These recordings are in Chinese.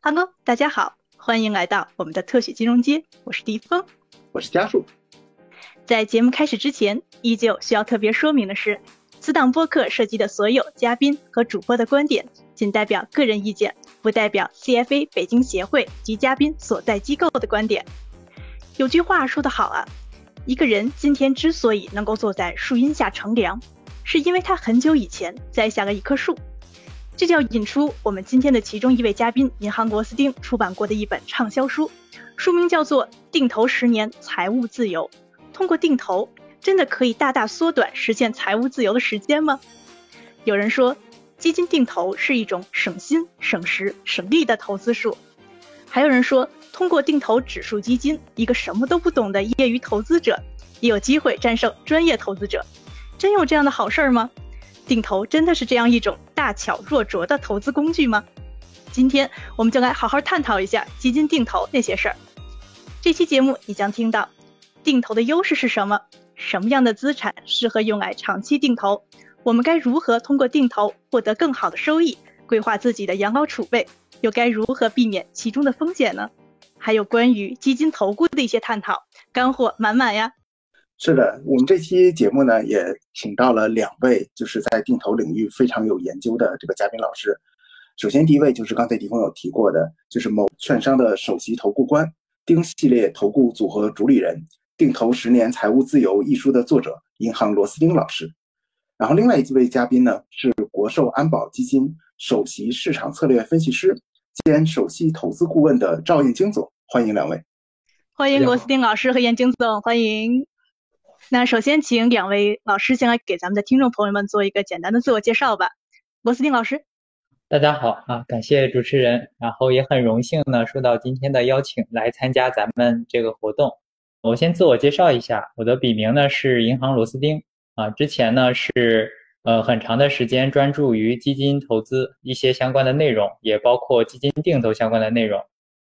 Hello，大家好，欢迎来到我们的特许金融街，我是迪峰，我是家树。在节目开始之前，依旧需要特别说明的是，此档播客涉及的所有嘉宾和主播的观点，仅代表个人意见，不代表 CFA 北京协会及嘉宾所在机构的观点。有句话说得好啊，一个人今天之所以能够坐在树荫下乘凉，是因为他很久以前栽下了一棵树。这就要引出我们今天的其中一位嘉宾银行螺丝钉出版过的一本畅销书，书名叫做《定投十年财务自由》。通过定投，真的可以大大缩短实现财务自由的时间吗？有人说，基金定投是一种省心、省时、省力的投资术。还有人说，通过定投指数基金，一个什么都不懂的业余投资者也有机会战胜专业投资者。真有这样的好事儿吗？定投真的是这样一种大巧若拙的投资工具吗？今天我们就来好好探讨一下基金定投那些事儿。这期节目你将听到定投的优势是什么，什么样的资产适合用来长期定投，我们该如何通过定投获得更好的收益，规划自己的养老储备，又该如何避免其中的风险呢？还有关于基金投顾的一些探讨，干货满满呀！是的，我们这期节目呢也请到了两位就是在定投领域非常有研究的这个嘉宾老师。首先第一位就是刚才迪峰有提过的，就是某券商的首席投顾官，丁系列投顾组合主理人，《定投十年财务自由》一书的作者，银行螺丝钉老师。然后另外一位嘉宾呢是国寿安保基金首席市场策略分析师兼首席投资顾问的赵燕京总，欢迎两位。欢迎螺丝钉老师和燕京总，欢迎。那首先，请两位老师先来给咱们的听众朋友们做一个简单的自我介绍吧。罗斯汀老师，大家好啊，感谢主持人，然后也很荣幸呢，受到今天的邀请来参加咱们这个活动。我先自我介绍一下，我的笔名呢是银行螺丝钉啊，之前呢是呃很长的时间专注于基金投资一些相关的内容，也包括基金定投相关的内容。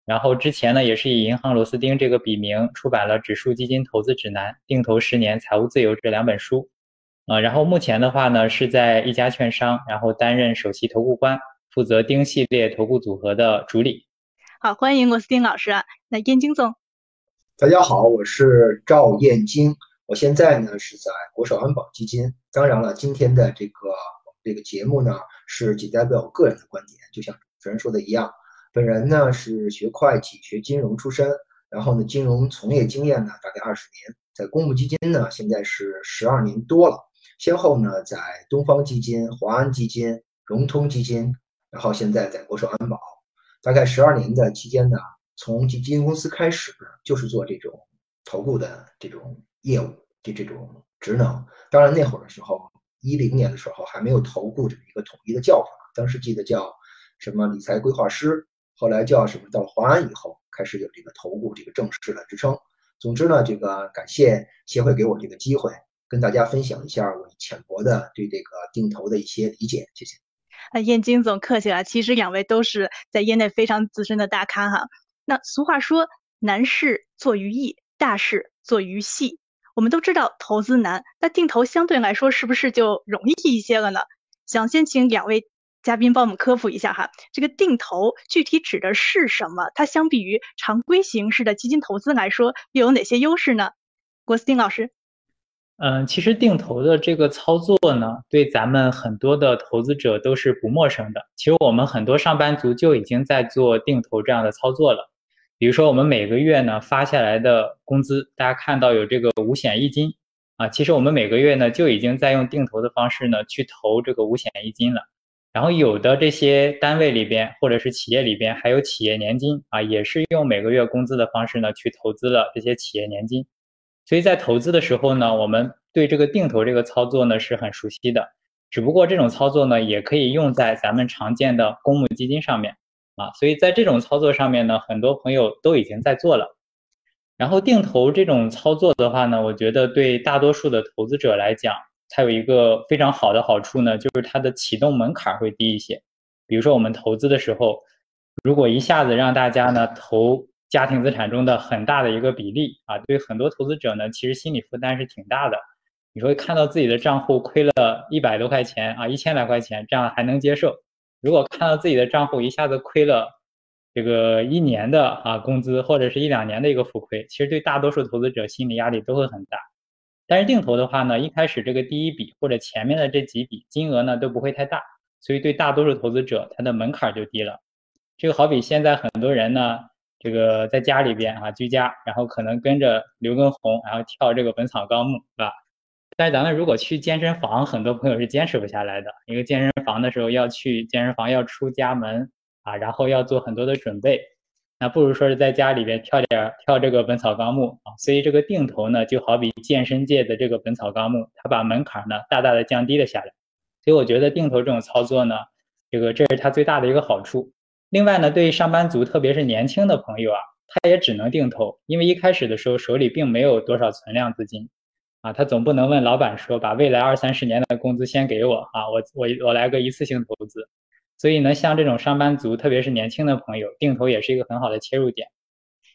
然后之前呢，也是以银行螺丝钉这个笔名出版了《指数基金投资指南》《定投十年财务自由》这两本书，啊，然后目前的话呢，是在一家券商，然后担任首席投顾官，负责丁系列投顾组合的主理。好，欢迎螺丝钉老师。那燕京总，大家好，我是赵燕京，我现在呢是在国寿安保基金。当然了，今天的这个这个节目呢，是仅代表我个人的观点，就像主持人说的一样。本人呢是学会计、学金融出身，然后呢金融从业经验呢大概二十年，在公募基金呢现在是十二年多了，先后呢在东方基金、华安基金、融通基金，然后现在在国寿安保，大概十二年的期间呢，从基金公司开始就是做这种投顾的这种业务的这种职能。当然那会儿的时候，一零年的时候还没有投顾这么一个统一的叫法，当时记得叫什么理财规划师。后来叫什么？到了华安以后，开始有这个投顾这个正式的职称。总之呢，这个感谢协会给我这个机会，跟大家分享一下我浅薄的对这个定投的一些理解。谢谢。啊，燕京总客气了。其实两位都是在业内非常资深的大咖哈。那俗话说，难事做于易，大事做于细。我们都知道投资难，那定投相对来说是不是就容易一些了呢？想先请两位。嘉宾帮我们科普一下哈，这个定投具体指的是什么？它相比于常规形式的基金投资来说，又有哪些优势呢？郭思丁老师，嗯，其实定投的这个操作呢，对咱们很多的投资者都是不陌生的。其实我们很多上班族就已经在做定投这样的操作了。比如说我们每个月呢发下来的工资，大家看到有这个五险一金啊，其实我们每个月呢就已经在用定投的方式呢去投这个五险一金了。然后有的这些单位里边或者是企业里边还有企业年金啊，也是用每个月工资的方式呢去投资了这些企业年金。所以在投资的时候呢，我们对这个定投这个操作呢是很熟悉的。只不过这种操作呢也可以用在咱们常见的公募基金上面啊。所以在这种操作上面呢，很多朋友都已经在做了。然后定投这种操作的话呢，我觉得对大多数的投资者来讲。它有一个非常好的好处呢，就是它的启动门槛会低一些。比如说我们投资的时候，如果一下子让大家呢投家庭资产中的很大的一个比例啊，对很多投资者呢其实心理负担是挺大的。你说看到自己的账户亏了一百多块钱啊，一千来块钱，这样还能接受。如果看到自己的账户一下子亏了这个一年的啊工资或者是一两年的一个浮亏，其实对大多数投资者心理压力都会很大。但是定投的话呢，一开始这个第一笔或者前面的这几笔金额呢都不会太大，所以对大多数投资者它的门槛就低了。这个好比现在很多人呢，这个在家里边啊居家，然后可能跟着刘畊宏，然后跳这个《本草纲目》，是吧？但是咱们如果去健身房，很多朋友是坚持不下来的，因为健身房的时候要去健身房要出家门啊，然后要做很多的准备。那不如说是在家里边跳点跳这个《本草纲目》啊，所以这个定投呢，就好比健身界的这个《本草纲目》，它把门槛呢大大的降低了下来。所以我觉得定投这种操作呢，这个这是它最大的一个好处。另外呢，对于上班族，特别是年轻的朋友啊，他也只能定投，因为一开始的时候手里并没有多少存量资金啊，他总不能问老板说把未来二三十年的工资先给我啊，我我我来个一次性投资。所以呢，像这种上班族，特别是年轻的朋友，定投也是一个很好的切入点，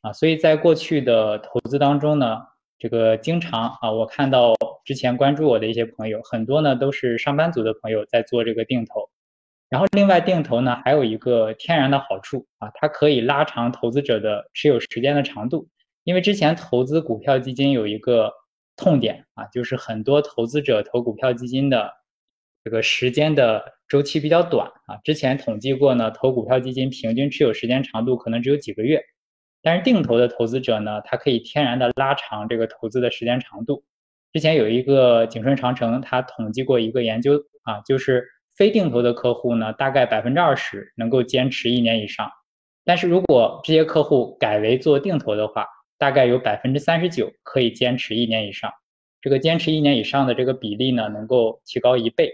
啊，所以在过去的投资当中呢，这个经常啊，我看到之前关注我的一些朋友，很多呢都是上班族的朋友在做这个定投，然后另外定投呢还有一个天然的好处啊，它可以拉长投资者的持有时间的长度，因为之前投资股票基金有一个痛点啊，就是很多投资者投股票基金的这个时间的。周期比较短啊，之前统计过呢，投股票基金平均持有时间长度可能只有几个月，但是定投的投资者呢，它可以天然的拉长这个投资的时间长度。之前有一个景顺长城，他统计过一个研究啊，就是非定投的客户呢，大概百分之二十能够坚持一年以上，但是如果这些客户改为做定投的话，大概有百分之三十九可以坚持一年以上，这个坚持一年以上的这个比例呢，能够提高一倍。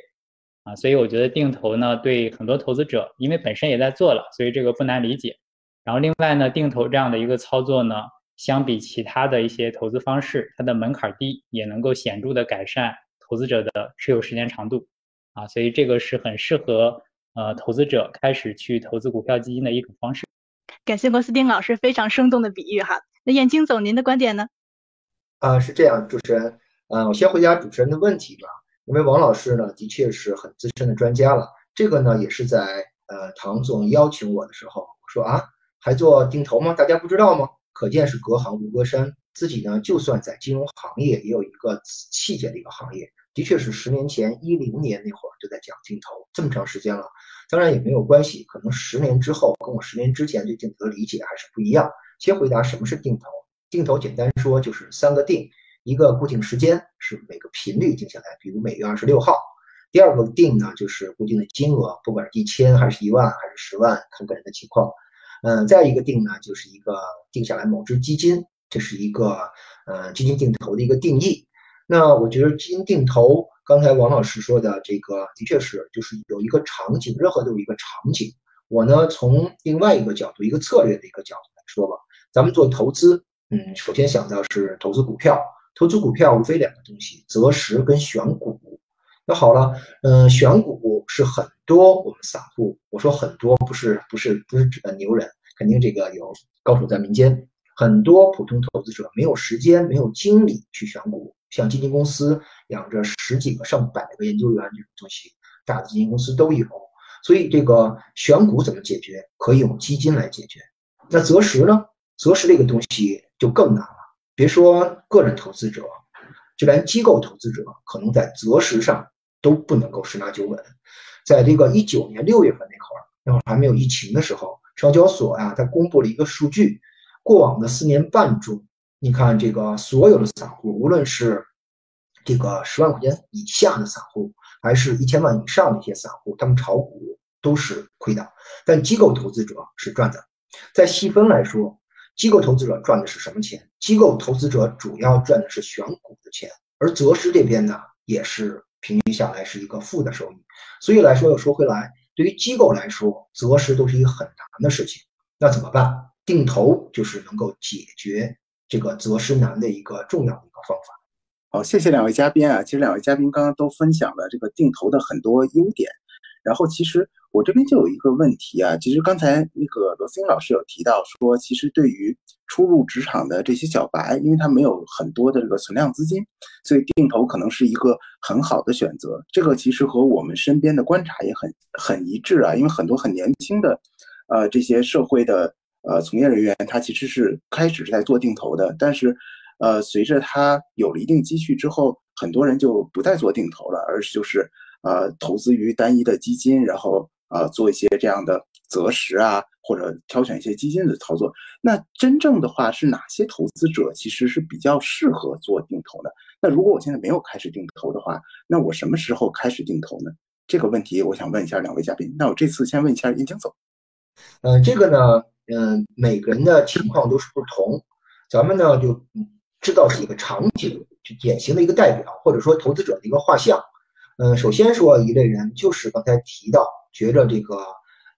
啊，所以我觉得定投呢，对很多投资者，因为本身也在做了，所以这个不难理解。然后另外呢，定投这样的一个操作呢，相比其他的一些投资方式，它的门槛低，也能够显著的改善投资者的持有时间长度。啊，所以这个是很适合呃投资者开始去投资股票基金的一种方式。感谢郭思丁老师非常生动的比喻哈。那燕京总，您的观点呢？啊，是这样，主持人，嗯，我先回答主持人的问题吧。因为王老师呢，的确是很资深的专家了。这个呢，也是在呃唐总邀请我的时候，我说啊，还做定投吗？大家不知道吗？可见是隔行如隔山。自己呢，就算在金融行业，也有一个细节的一个行业。的确是十年前一零年那会儿就在讲定投，这么长时间了。当然也没有关系，可能十年之后跟我十年之前对定投的理解还是不一样。先回答什么是定投。定投简单说就是三个定。一个固定时间是每个频率定下来，比如每月二十六号。第二个定呢，就是固定的金额，不管是一千还是一万还是十万，看个人的情况。嗯，再一个定呢，就是一个定下来某只基金，这是一个呃基金定投的一个定义。那我觉得基金定投，刚才王老师说的这个的确是，就是有一个场景，任何都有一个场景。我呢，从另外一个角度，一个策略的一个角度来说吧，咱们做投资，嗯，首先想到是投资股票。投资股票无非两个东西，择时跟选股。那好了，嗯，选股是很多我们散户，我说很多不是不是不是指的牛人，肯定这个有高手在民间。很多普通投资者没有时间没有精力去选股，像基金公司养着十几个上百个研究员这种东西，大的基金公司都有。所以这个选股怎么解决？可以用基金来解决。那择时呢？择时这个东西就更难了。别说个人投资者，就连机构投资者，可能在择时上都不能够十拿九稳。在这个一九年六月份那会儿，那会儿还没有疫情的时候，上交所呀，它公布了一个数据：过往的四年半中，你看这个所有的散户，无论是这个十万块钱以下的散户，还是一千万以上的一些散户，他们炒股都是亏的，但机构投资者是赚的。在细分来说。机构投资者赚的是什么钱？机构投资者主要赚的是选股的钱，而择时这边呢，也是平均下来是一个负的收益。所以来说，又说回来，对于机构来说，择时都是一个很难的事情。那怎么办？定投就是能够解决这个择时难的一个重要的一个方法。好，谢谢两位嘉宾啊。其实两位嘉宾刚刚都分享了这个定投的很多优点，然后其实。我这边就有一个问题啊，其实刚才那个罗思英老师有提到说，其实对于初入职场的这些小白，因为他没有很多的这个存量资金，所以定投可能是一个很好的选择。这个其实和我们身边的观察也很很一致啊，因为很多很年轻的，呃，这些社会的呃从业人员，他其实是开始是在做定投的，但是呃随着他有了一定积蓄之后，很多人就不再做定投了，而是就是呃投资于单一的基金，然后呃做一些这样的择时啊，或者挑选一些基金的操作。那真正的话是哪些投资者其实是比较适合做定投的？那如果我现在没有开始定投的话，那我什么时候开始定投呢？这个问题我想问一下两位嘉宾。那我这次先问一下燕京总。嗯，这个呢，嗯，每个人的情况都是不同，咱们呢就知道几个场景，就典型的一个代表，或者说投资者的一个画像。嗯，首先说一类人，就是刚才提到，觉着这个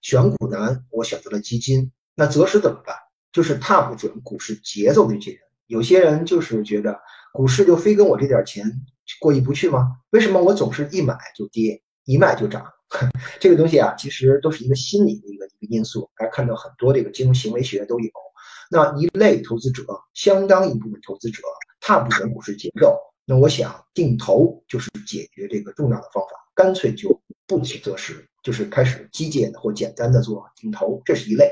选股难，我选择了基金，那择时怎么办？就是踏不准股市节奏的这些人。有些人就是觉着股市就非跟我这点钱过意不去吗？为什么我总是一买就跌，一卖就涨？这个东西啊，其实都是一个心理的一个一个因素。大家看到很多这个金融行为学都有。那一类投资者，相当一部分投资者踏不准股市节奏，那我想定投就是解决这个重要的方法，干脆就不起择时，就是开始机械的或简单的做定投，这是一类。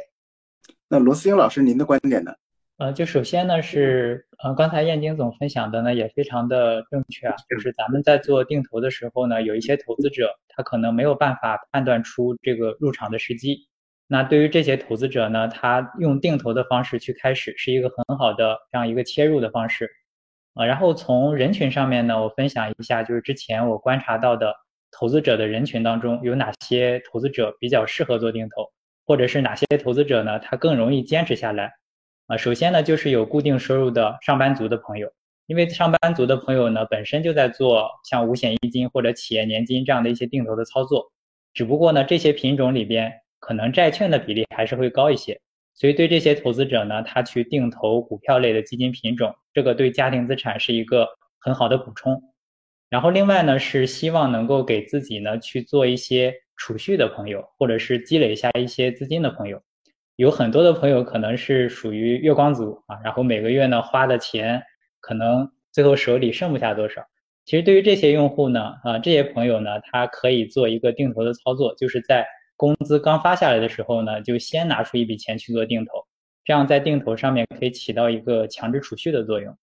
那罗思英老师，您的观点呢？呃，就首先呢是，呃，刚才燕京总分享的呢也非常的正确啊，就是咱们在做定投的时候呢，有一些投资者他可能没有办法判断出这个入场的时机，那对于这些投资者呢，他用定投的方式去开始是一个很好的这样一个切入的方式，啊，然后从人群上面呢，我分享一下，就是之前我观察到的投资者的人群当中有哪些投资者比较适合做定投，或者是哪些投资者呢，他更容易坚持下来。啊，首先呢，就是有固定收入的上班族的朋友，因为上班族的朋友呢，本身就在做像五险一金或者企业年金这样的一些定投的操作，只不过呢，这些品种里边可能债券的比例还是会高一些，所以对这些投资者呢，他去定投股票类的基金品种，这个对家庭资产是一个很好的补充。然后另外呢，是希望能够给自己呢去做一些储蓄的朋友，或者是积累一下一些资金的朋友。有很多的朋友可能是属于月光族啊，然后每个月呢花的钱可能最后手里剩不下多少。其实对于这些用户呢，啊这些朋友呢，他可以做一个定投的操作，就是在工资刚发下来的时候呢，就先拿出一笔钱去做定投，这样在定投上面可以起到一个强制储蓄的作用。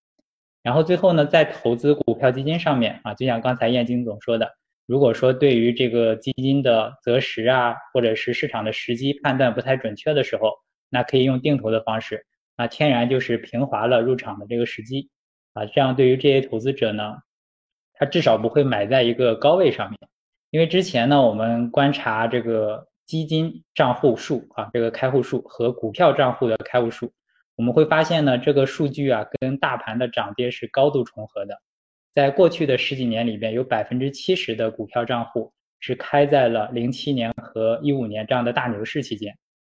然后最后呢，在投资股票基金上面啊，就像刚才燕京总说的。如果说对于这个基金的择时啊，或者是市场的时机判断不太准确的时候，那可以用定投的方式，那天然就是平滑了入场的这个时机，啊，这样对于这些投资者呢，他至少不会买在一个高位上面，因为之前呢，我们观察这个基金账户数啊，这个开户数和股票账户的开户数，我们会发现呢，这个数据啊，跟大盘的涨跌是高度重合的。在过去的十几年里边，有百分之七十的股票账户是开在了零七年和一五年这样的大牛市期间，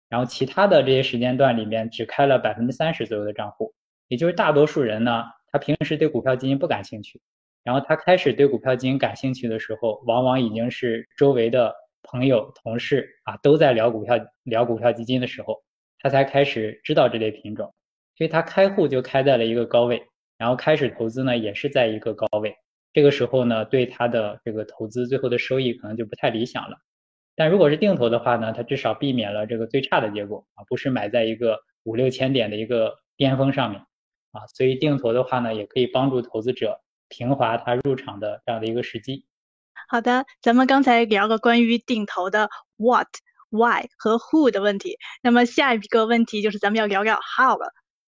然后其他的这些时间段里面只开了百分之三十左右的账户，也就是大多数人呢，他平时对股票基金不感兴趣，然后他开始对股票基金感兴趣的时候，往往已经是周围的朋友、同事啊都在聊股票、聊股票基金的时候，他才开始知道这类品种，所以他开户就开在了一个高位。然后开始投资呢，也是在一个高位，这个时候呢，对他的这个投资最后的收益可能就不太理想了。但如果是定投的话呢，它至少避免了这个最差的结果啊，不是买在一个五六千点的一个巅峰上面啊，所以定投的话呢，也可以帮助投资者平滑他入场的这样的一个时机。好的，咱们刚才聊了关于定投的 what、why 和 who 的问题，那么下一个问题就是咱们要聊聊 how 了。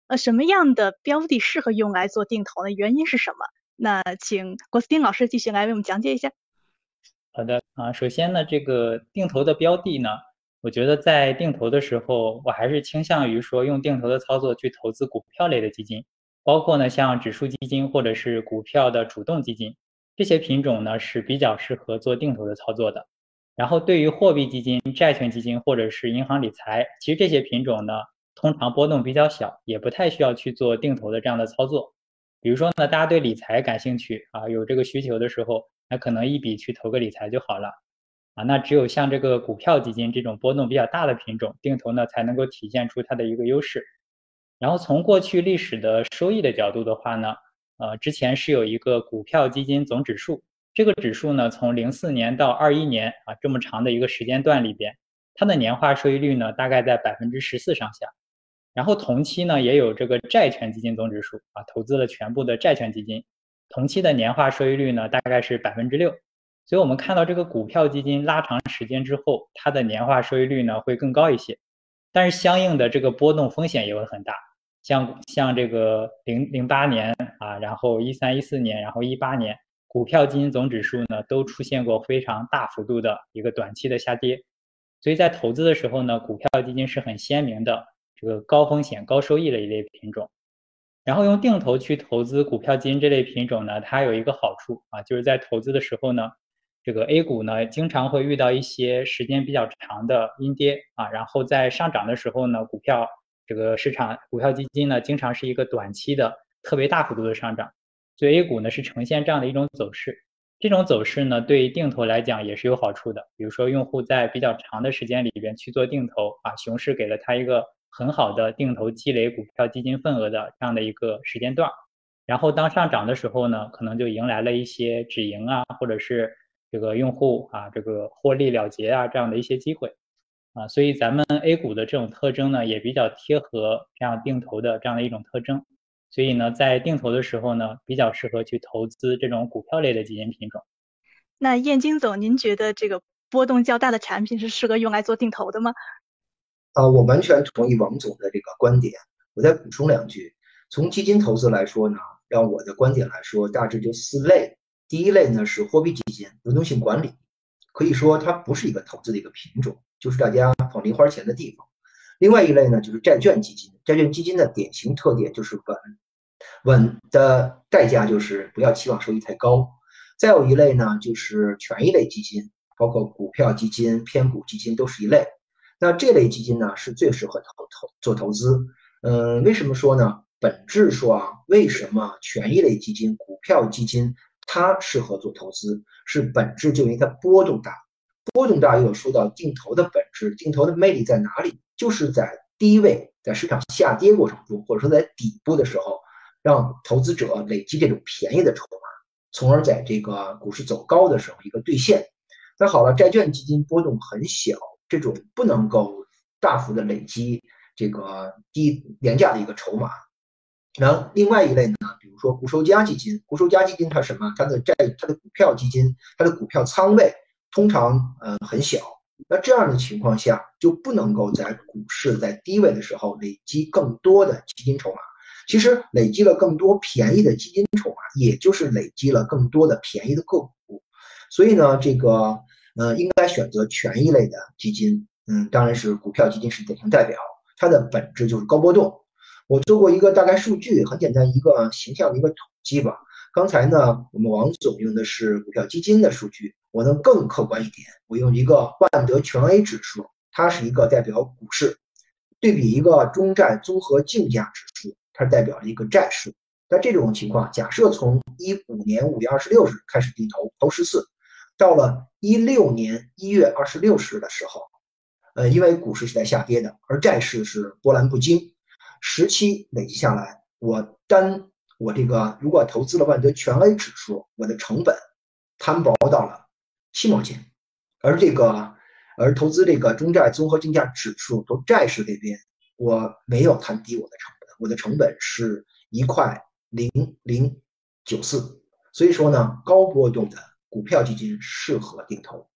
呃，什么样的标的适合用来做定投呢？原因是什么？那请郭思丁老师继续来为我们讲解一下。好的啊，首先呢，这个定投的标的呢，我觉得在定投的时候，我还是倾向于说用定投的操作去投资股票类的基金，包括呢像指数基金或者是股票的主动基金这些品种呢是比较适合做定投的操作的。然后对于货币基金、债券基金或者是银行理财，其实这些品种呢。通常波动比较小，也不太需要去做定投的这样的操作。比如说呢，大家对理财感兴趣啊，有这个需求的时候，那可能一笔去投个理财就好了啊。那只有像这个股票基金这种波动比较大的品种，定投呢才能够体现出它的一个优势。然后从过去历史的收益的角度的话呢，呃，之前是有一个股票基金总指数，这个指数呢从零四年到二一年啊这么长的一个时间段里边，它的年化收益率呢大概在百分之十四上下。然后同期呢也有这个债券基金总指数啊，投资了全部的债券基金，同期的年化收益率呢大概是百分之六。所以我们看到这个股票基金拉长时间之后，它的年化收益率呢会更高一些，但是相应的这个波动风险也会很大。像像这个零零八年啊，然后一三一四年，然后一八年，股票基金总指数呢都出现过非常大幅度的一个短期的下跌。所以在投资的时候呢，股票基金是很鲜明的这个高风险高收益的一类品种。然后用定投去投资股票基金这类品种呢，它有一个好处啊，就是在投资的时候呢。这个 A 股呢，经常会遇到一些时间比较长的阴跌啊，然后在上涨的时候呢，股票这个市场股票基金呢，经常是一个短期的特别大幅度的上涨，所以 A 股呢是呈现这样的一种走势。这种走势呢，对定投来讲也是有好处的。比如说，用户在比较长的时间里边去做定投啊，熊市给了他一个很好的定投积累股票基金份额的这样的一个时间段，然后当上涨的时候呢，可能就迎来了一些止盈啊，或者是。这个用户啊，这个获利了结啊，这样的一些机会啊，所以咱们 A 股的这种特征呢，也比较贴合这样定投的这样的一种特征，所以呢，在定投的时候呢，比较适合去投资这种股票类的基金品种。那燕京总，您觉得这个波动较大的产品是适合用来做定投的吗？啊，我完全同意王总的这个观点。我再补充两句，从基金投资来说呢，让我的观点来说，大致就四类。第一类呢是货币基金，流动性管理，可以说它不是一个投资的一个品种，就是大家放零花钱的地方。另外一类呢就是债券基金，债券基金的典型特点就是稳，稳的代价就是不要期望收益太高。再有一类呢就是权益类基金，包括股票基金、偏股基金都是一类。那这类基金呢是最适合投投做投资。嗯，为什么说呢？本质说啊，为什么权益类基金、股票基金？它适合做投资，是本质就因为它波动大，波动大又说到定投的本质，定投的魅力在哪里？就是在低位，在市场下跌过程中，或者说在底部的时候，让投资者累积这种便宜的筹码，从而在这个股市走高的时候一个兑现。那好了，债券基金波动很小，这种不能够大幅的累积这个低廉价的一个筹码。然后另外一类呢，比如说固收加基金，固收加基金它什么？它的债、它的股票基金、它的股票仓位通常呃很小。那这样的情况下，就不能够在股市在低位的时候累积更多的基金筹码。其实累积了更多便宜的基金筹码，也就是累积了更多的便宜的个股。所以呢，这个呃应该选择权益类的基金。嗯，当然是股票基金是典型代表，它的本质就是高波动。我做过一个大概数据，很简单，一个形象的一个统计吧。刚才呢，我们王总用的是股票基金的数据，我能更客观一点，我用一个万德全 A 指数，它是一个代表股市，对比一个中债综合竞价指数，它代表了一个债市。在这种情况，假设从一五年五月二十六日开始低投，投十次，到了一六年一月二十六日的时候，呃，因为股市是在下跌的，而债市是波澜不惊。十期累积下来，我单我这个如果投资了万德全 A 指数，我的成本摊薄到了七毛钱，而这个而投资这个中债综合竞价指数投债市这边，我没有摊低我的成本，我的成本是一块零零九四，所以说呢，高波动的股票基金适合定投。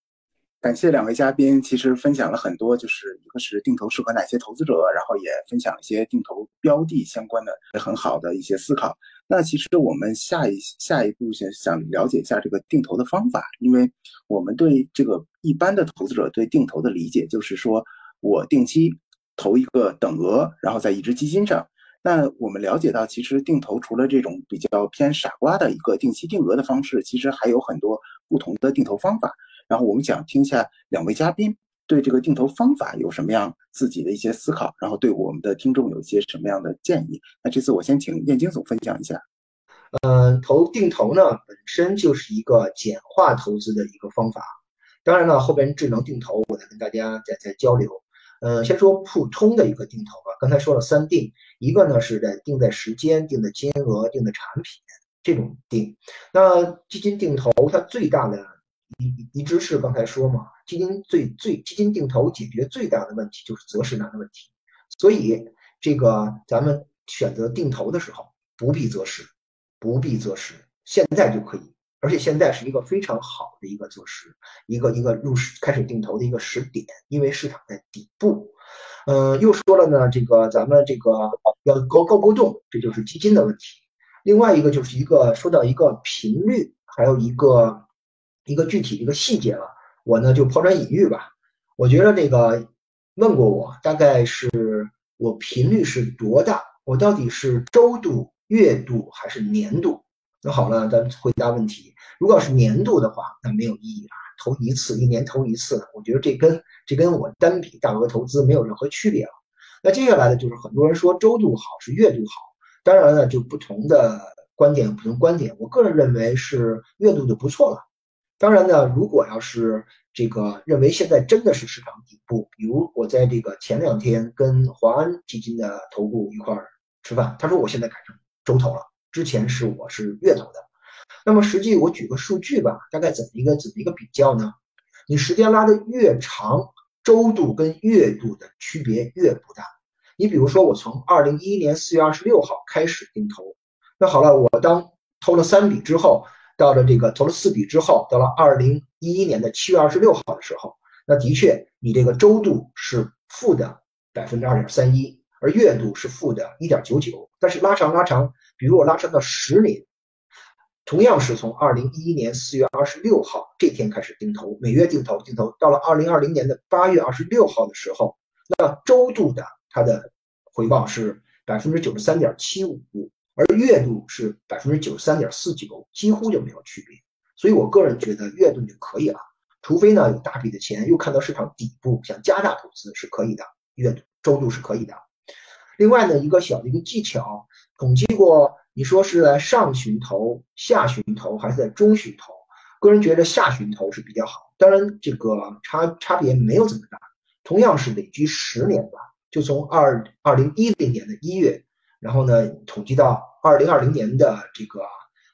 感谢两位嘉宾，其实分享了很多，就是一个是定投适合哪些投资者，然后也分享一些定投标的相关的很好的一些思考。那其实我们下一下一步想想了解一下这个定投的方法，因为我们对这个一般的投资者对定投的理解就是说我定期投一个等额，然后在一只基金上。那我们了解到，其实定投除了这种比较偏傻瓜的一个定期定额的方式，其实还有很多不同的定投方法。然后我们想听一下两位嘉宾对这个定投方法有什么样自己的一些思考，然后对我们的听众有一些什么样的建议。那这次我先请燕京总分享一下。嗯，投定投呢本身就是一个简化投资的一个方法。当然了，后边智能定投我再跟大家再再交流。呃，先说普通的一个定投吧。刚才说了三定，一个呢是在定在时间、定的金额、定的产品这种定。那基金定投它最大的一一直是刚才说嘛，基金最最基金定投解决最大的问题就是择时难的问题，所以这个咱们选择定投的时候，不必择时，不必择时，现在就可以。而且现在是一个非常好的一个就是，一个一个入市开始定投的一个时点，因为市场在底部。嗯，又说了呢，这个咱们这个要高高波动，这就是基金的问题。另外一个就是一个说到一个频率，还有一个一个具体一个细节了，我呢就抛砖引玉吧。我觉得这个问过我，大概是我频率是多大？我到底是周度、月度还是年度？好了，咱回答问题。如果要是年度的话，那没有意义了，投一次，一年投一次，我觉得这跟这跟我单笔大额投资没有任何区别了。那接下来呢就是很多人说周度好是月度好。当然了，就不同的观点，不同观点。我个人认为是月度就不错了。当然呢，如果要是这个认为现在真的是市场底部，比如我在这个前两天跟华安基金的头部一块儿吃饭，他说我现在改成周投了，之前是我是月投的。那么实际我举个数据吧，大概怎么一个怎么一个比较呢？你时间拉的越长，周度跟月度的区别越不大。你比如说，我从二零一一年四月二十六号开始定投，那好了，我当投了三笔之后，到了这个投了四笔之后，到了二零一一年的七月二十六号的时候，那的确你这个周度是负的百分之二点三一，而月度是负的一点九九。但是拉长拉长，比如我拉长到十年，同样是从二零一一年四月二十六号这天开始定投，每月定投定投，到了二零二零年的八月二十六号的时候，那周度的。它的回报是百分之九十三点七五，而月度是百分之九十三点四九，几乎就没有区别。所以我个人觉得月度就可以了，除非呢有大笔的钱又看到市场底部想加大投资是可以的，月度周度是可以的。另外呢，一个小的一个技巧，统计过，你说是在上旬投、下旬投还是在中旬投？个人觉得下旬投是比较好，当然这个差差别没有这么大，同样是累积十年吧。就从二二零一零年的一月，然后呢，统计到二零二零年的这个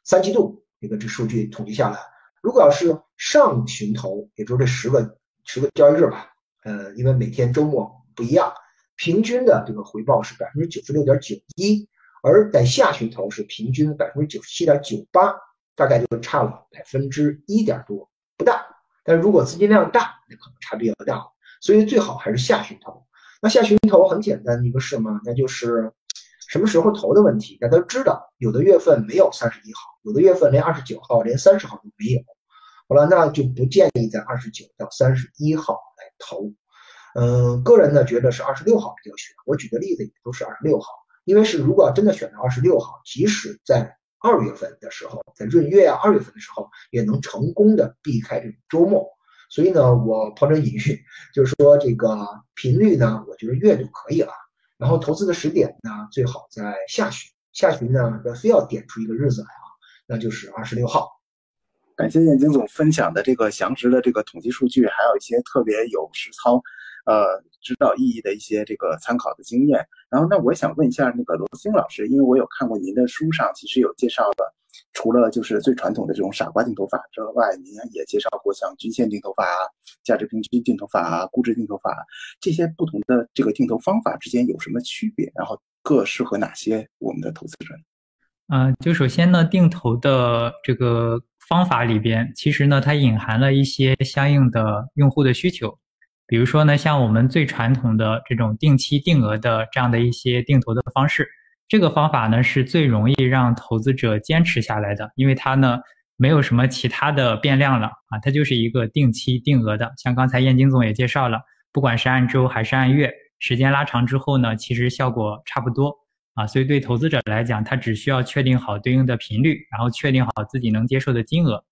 三季度，这个这数据统计下来，如果要是上旬投，也就是这十个十个交易日吧，呃，因为每天周末不一样，平均的这个回报是百分之九十六点九一，而在下旬投是平均百分之九十七点九八，大概就差了百分之一点多，不大。但如果资金量大，那可能差别要大，所以最好还是下旬投。那下旬投很简单的一个事嘛，那就是什么时候投的问题。大家知道，有的月份没有三十一号，有的月份连二十九号、连三十号都没有。好了，那就不建议在二十九到三十一号来投。嗯，个人呢觉得是二十六号比较选。我举的例子也都是二十六号，因为是如果真的选择二十六号，即使在二月份的时候，在闰月啊二月份的时候，也能成功的避开这种周末。所以呢，我抛砖引玉，就是说这个频率呢，我觉得月就可以了。然后投资的时点呢，最好在下旬。下旬呢，非要点出一个日子来啊，那就是二十六号。感谢燕京总分享的这个详实的这个统计数据，还有一些特别有实操，呃，指导意义的一些这个参考的经验。然后，那我想问一下那个罗思英老师，因为我有看过您的书上，其实有介绍的。除了就是最传统的这种傻瓜定投法之外，您也介绍过像均线定投法啊、价值平均定投法啊、估值定投法这些不同的这个定投方法之间有什么区别？然后各适合哪些我们的投资人？嗯，就首先呢，定投的这个方法里边，其实呢，它隐含了一些相应的用户的需求。比如说呢，像我们最传统的这种定期定额的这样的一些定投的方式。这个方法呢是最容易让投资者坚持下来的，因为它呢没有什么其他的变量了啊，它就是一个定期定额的。像刚才燕京总也介绍了，不管是按周还是按月，时间拉长之后呢，其实效果差不多啊。所以对投资者来讲，他只需要确定好对应的频率，然后确定好自己能接受的金额，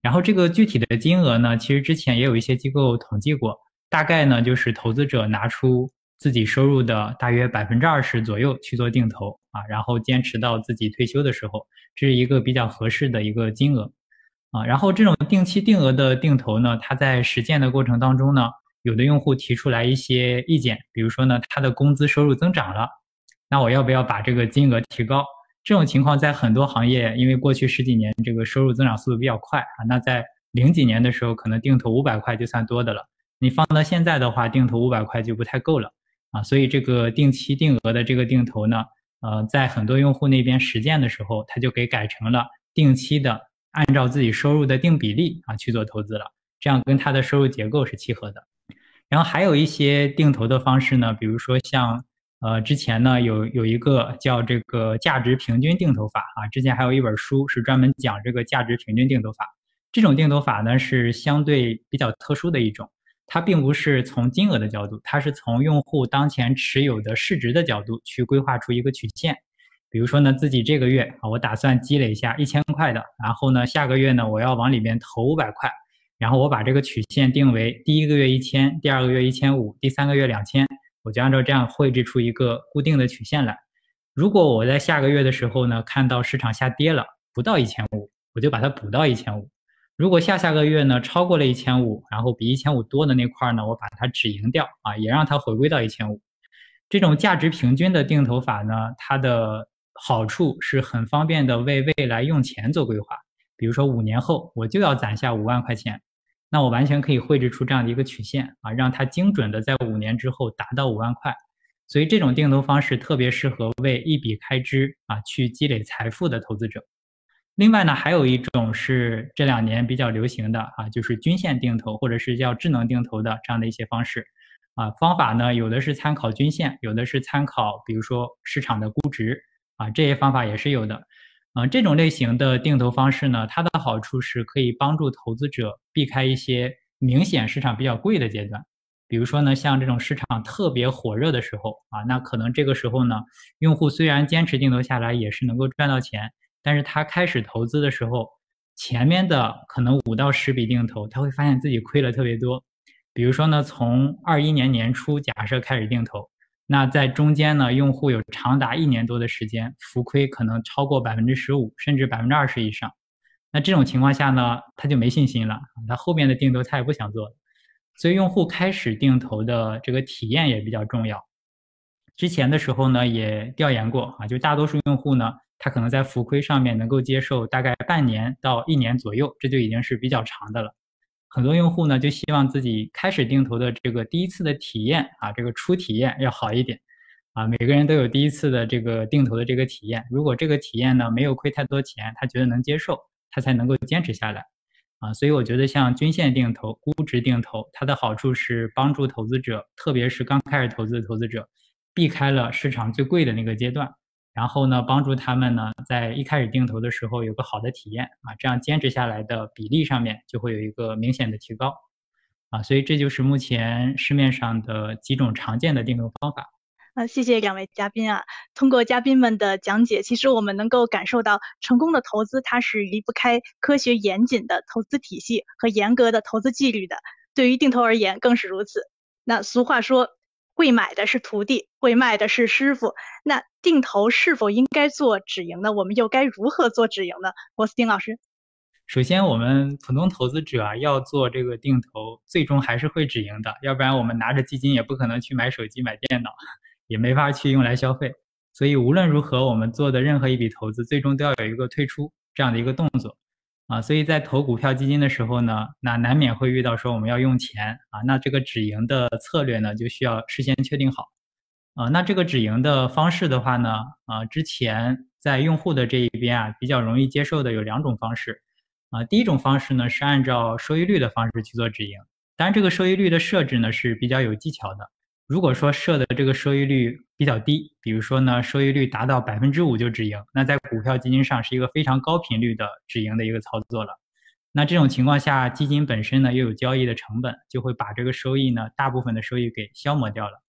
然后这个具体的金额呢，其实之前也有一些机构统计过，大概呢就是投资者拿出。自己收入的大约百分之二十左右去做定投啊，然后坚持到自己退休的时候，这是一个比较合适的一个金额啊。然后这种定期定额的定投呢，它在实践的过程当中呢，有的用户提出来一些意见，比如说呢，他的工资收入增长了，那我要不要把这个金额提高？这种情况在很多行业，因为过去十几年这个收入增长速度比较快啊，那在零几年的时候，可能定投五百块就算多的了，你放到现在的话，定投五百块就不太够了。啊，所以这个定期定额的这个定投呢，呃，在很多用户那边实践的时候，他就给改成了定期的，按照自己收入的定比例啊去做投资了，这样跟他的收入结构是契合的。然后还有一些定投的方式呢，比如说像呃之前呢有有一个叫这个价值平均定投法啊，之前还有一本书是专门讲这个价值平均定投法。这种定投法呢是相对比较特殊的一种。它并不是从金额的角度，它是从用户当前持有的市值的角度去规划出一个曲线。比如说呢，自己这个月啊，我打算积累一下一千块的，然后呢，下个月呢，我要往里面投五百块，然后我把这个曲线定为第一个月一千，第二个月一千五，第三个月两千，我就按照这样绘制出一个固定的曲线来。如果我在下个月的时候呢，看到市场下跌了，不到一千五，我就把它补到一千五。如果下下个月呢超过了一千五，然后比一千五多的那块呢，我把它止盈掉啊，也让它回归到一千五。这种价值平均的定投法呢，它的好处是很方便的为未来用钱做规划。比如说五年后我就要攒下五万块钱，那我完全可以绘制出这样的一个曲线啊，让它精准的在五年之后达到五万块。所以这种定投方式特别适合为一笔开支啊去积累财富的投资者。另外呢，还有一种是这两年比较流行的啊，就是均线定投或者是叫智能定投的这样的一些方式，啊，方法呢有的是参考均线，有的是参考比如说市场的估值，啊，这些方法也是有的，啊，这种类型的定投方式呢，它的好处是可以帮助投资者避开一些明显市场比较贵的阶段，比如说呢，像这种市场特别火热的时候，啊，那可能这个时候呢，用户虽然坚持定投下来，也是能够赚到钱。但是他开始投资的时候，前面的可能五到十笔定投，他会发现自己亏了特别多。比如说呢，从二一年年初假设开始定投，那在中间呢，用户有长达一年多的时间浮亏，可能超过百分之十五，甚至百分之二十以上。那这种情况下呢，他就没信心了，他后面的定投他也不想做了。所以用户开始定投的这个体验也比较重要。之前的时候呢，也调研过啊，就大多数用户呢。他可能在浮亏上面能够接受大概半年到一年左右，这就已经是比较长的了。很多用户呢就希望自己开始定投的这个第一次的体验啊，这个初体验要好一点啊。每个人都有第一次的这个定投的这个体验，如果这个体验呢没有亏太多钱，他觉得能接受，他才能够坚持下来啊。所以我觉得像均线定投、估值定投，它的好处是帮助投资者，特别是刚开始投资的投资者，避开了市场最贵的那个阶段。然后呢，帮助他们呢，在一开始定投的时候有个好的体验啊，这样坚持下来的比例上面就会有一个明显的提高，啊，所以这就是目前市面上的几种常见的定投方法。啊，谢谢两位嘉宾啊，通过嘉宾们的讲解，其实我们能够感受到，成功的投资它是离不开科学严谨的投资体系和严格的投资纪律的，对于定投而言更是如此。那俗话说。会买的是徒弟，会卖的是师傅。那定投是否应该做止盈呢？我们又该如何做止盈呢？郭思丁老师，首先，我们普通投资者啊，要做这个定投，最终还是会止盈的。要不然，我们拿着基金也不可能去买手机、买电脑，也没法去用来消费。所以，无论如何，我们做的任何一笔投资，最终都要有一个退出这样的一个动作。啊，所以在投股票基金的时候呢，那难免会遇到说我们要用钱啊，那这个止盈的策略呢，就需要事先确定好。啊，那这个止盈的方式的话呢，啊，之前在用户的这一边啊，比较容易接受的有两种方式。啊，第一种方式呢是按照收益率的方式去做止盈，当然这个收益率的设置呢是比较有技巧的。如果说设的这个收益率比较低，比如说呢，收益率达到百分之五就止盈，那在股票基金上是一个非常高频率的止盈的一个操作了。那这种情况下，基金本身呢又有交易的成本，就会把这个收益呢大部分的收益给消磨掉了，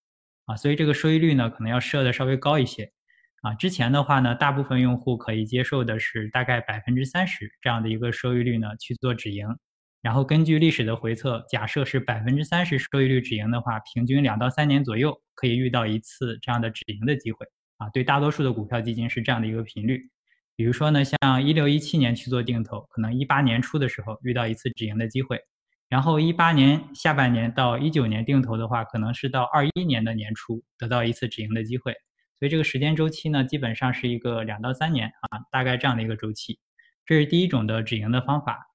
啊，所以这个收益率呢可能要设的稍微高一些，啊，之前的话呢，大部分用户可以接受的是大概百分之三十这样的一个收益率呢去做止盈。然后根据历史的回测，假设是百分之三十收益率止盈的话，平均两到三年左右可以遇到一次这样的止盈的机会啊。对大多数的股票基金是这样的一个频率。比如说呢，像一六一七年去做定投，可能一八年初的时候遇到一次止盈的机会，然后一八年下半年到一九年定投的话，可能是到二一年的年初得到一次止盈的机会。所以这个时间周期呢，基本上是一个两到三年啊，大概这样的一个周期。这是第一种的止盈的方法。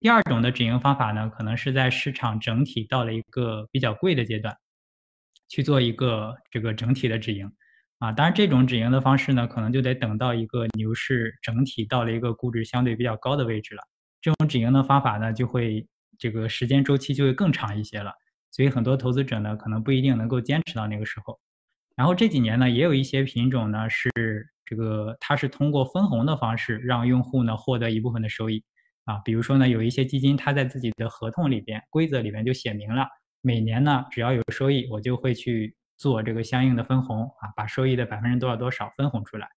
第二种的止盈方法呢，可能是在市场整体到了一个比较贵的阶段，去做一个这个整体的止盈。啊，当然这种止盈的方式呢，可能就得等到一个牛市整体到了一个估值相对比较高的位置了。这种止盈的方法呢，就会这个时间周期就会更长一些了。所以很多投资者呢，可能不一定能够坚持到那个时候。然后这几年呢，也有一些品种呢是这个，它是通过分红的方式让用户呢获得一部分的收益。啊，比如说呢，有一些基金它在自己的合同里边、规则里边就写明了，每年呢只要有收益，我就会去。做这个相应的分红啊，把收益的百分之多少多少分红出来。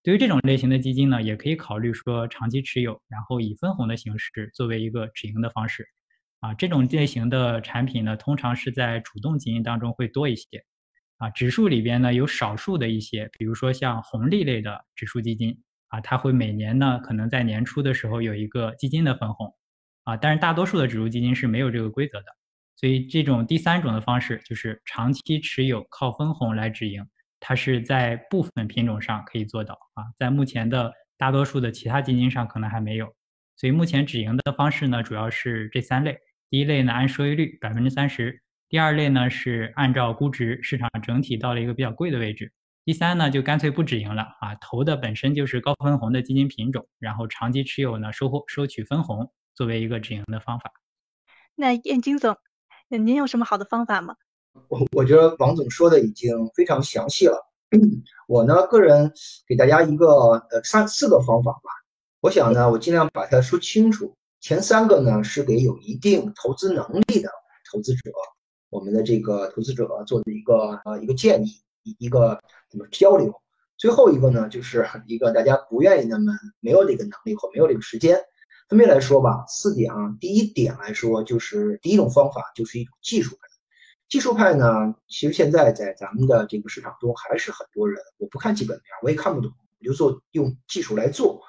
对于这种类型的基金呢，也可以考虑说长期持有，然后以分红的形式作为一个止盈的方式。啊，这种类型的产品呢，通常是在主动基金当中会多一些。啊，指数里边呢有少数的一些，比如说像红利类的指数基金啊，它会每年呢可能在年初的时候有一个基金的分红。啊，但是大多数的指数基金是没有这个规则的。所以这种第三种的方式就是长期持有靠分红来止盈，它是在部分品种上可以做到啊，在目前的大多数的其他基金上可能还没有。所以目前止盈的方式呢，主要是这三类：第一类呢按收益率百分之三十；第二类呢是按照估值市场整体到了一个比较贵的位置；第三呢就干脆不止盈了啊，投的本身就是高分红的基金品种，然后长期持有呢收获收取分红作为一个止盈的方法。那燕京总。那您有什么好的方法吗？我我觉得王总说的已经非常详细了。我呢，个人给大家一个呃三四个方法吧。我想呢，我尽量把它说清楚。前三个呢是给有一定投资能力的投资者，我们的这个投资者做的一个呃一个建议，一个怎么交流。最后一个呢，就是一个大家不愿意那么没有这个能力或没有这个时间。分别来说吧，四点啊。第一点来说，就是第一种方法就是一种技术派。技术派呢，其实现在在咱们的这个市场中还是很多人，我不看基本面，我也看不懂，我就做用技术来做。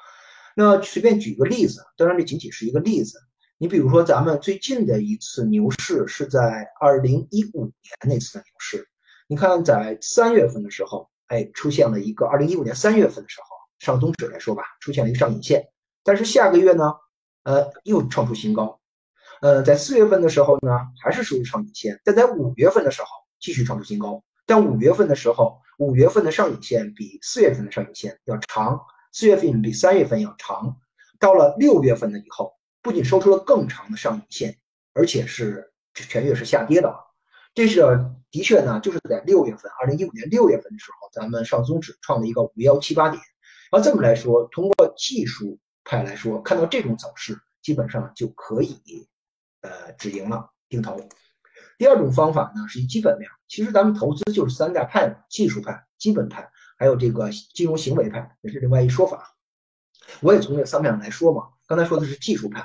那随便举个例子，当然这仅仅是一个例子。你比如说，咱们最近的一次牛市是在二零一五年那次的牛市。你看，在三月份的时候，哎，出现了一个二零一五年三月份的时候，上综指来说吧，出现了一个上影线，但是下个月呢？呃，又创出新高，呃，在四月份的时候呢，还是属于上影线，但在五月份的时候继续创出新高，但五月份的时候，五月份的上影线比四月份的上影线要长，四月份比三月份要长，到了六月份的以后，不仅收出了更长的上影线，而且是全月是下跌的，这是的确呢，就是在六月份，二零一五年六月份的时候，咱们上综指创了一个五幺七八点，然后这么来说，通过技术。派来说，看到这种走势，基本上就可以，呃，止盈了，定投。第二种方法呢，是以基本面。其实咱们投资就是三大派，技术派、基本派，还有这个金融行为派，也是另外一说法。我也从这三面来说嘛。刚才说的是技术派，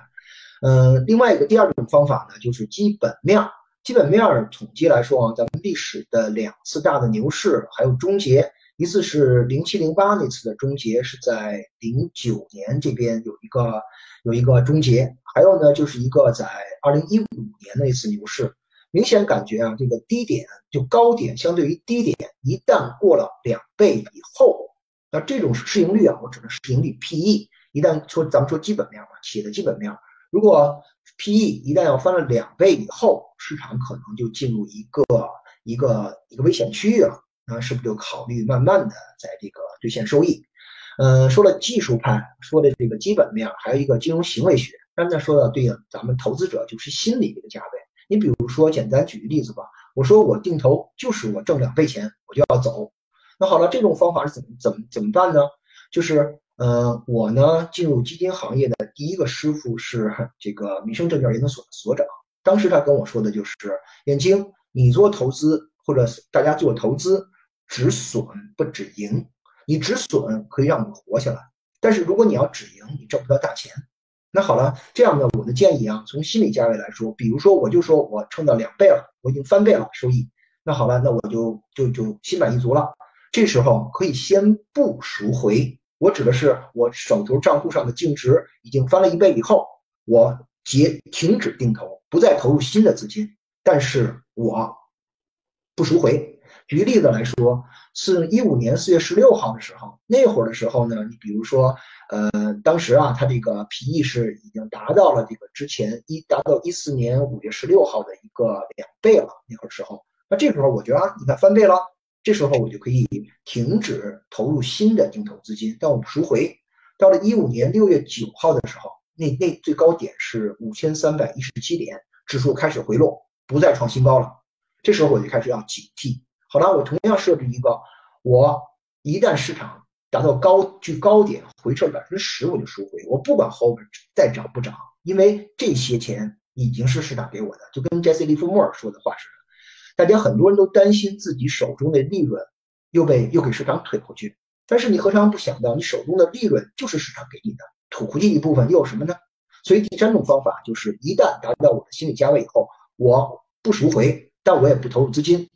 嗯，另外一个第二种方法呢，就是基本面。基本面统计来说啊，咱们历史的两次大的牛市还有终结。一次是零七零八那次的终结是在零九年这边有一个有一个终结，还有呢就是一个在二零一五年那次牛市，明显感觉啊这个低点就高点相对于低点一旦过了两倍以后，那这种市盈率啊我指的是市盈率 PE，一旦说咱们说基本面嘛，企业的基本面，如果 PE 一旦要翻了两倍以后，市场可能就进入一个一个一个危险区域了。那是不是就考虑慢慢的在这个兑现收益？嗯，说了技术派，说的这个基本面，还有一个金融行为学。刚才说到对应咱们投资者就是心理这个价位。你比如说，简单举个例子吧，我说我定投就是我挣两倍钱我就要走。那好了，这种方法是怎么怎么怎么办呢？就是，嗯，我呢进入基金行业的第一个师傅是这个民生证券研究所的所长，当时他跟我说的就是，眼睛，你做投资或者大家做投资。止损不止盈，你止损可以让你活下来，但是如果你要止盈，你挣不到大钱。那好了，这样呢，我的建议啊，从心理价位来说，比如说我就说我挣到两倍了，我已经翻倍了收益，那好了，那我就就就心满意足了。这时候可以先不赎回，我指的是我手头账户上的净值已经翻了一倍以后，我结停止定投，不再投入新的资金，但是我不赎回。举例子来说，是一五年四月十六号的时候，那会儿的时候呢，你比如说，呃，当时啊，它这个 PE 是已经达到了这个之前一达到一四年五月十六号的一个两倍了。那会儿时候，那这时候我觉得啊，你看翻倍了，这时候我就可以停止投入新的定投资金，但我赎回。到了一五年六月九号的时候，那那最高点是五千三百一十七点，指数开始回落，不再创新高了。这时候我就开始要警惕。好了，我同样设置一个，我一旦市场达到高距高点回撤百分之十，我就赎回，我不管后面再涨不涨，因为这些钱已经是市场给我的，就跟 Jesse Livermore 说的话似的。大家很多人都担心自己手中的利润又被又给市场推回去。但是你何尝不想到，你手中的利润就是市场给你的，吐回去一部分又有什么呢？所以第三种方法就是，一旦达到我的心理价位以后，我不赎回，但我也不投入资金，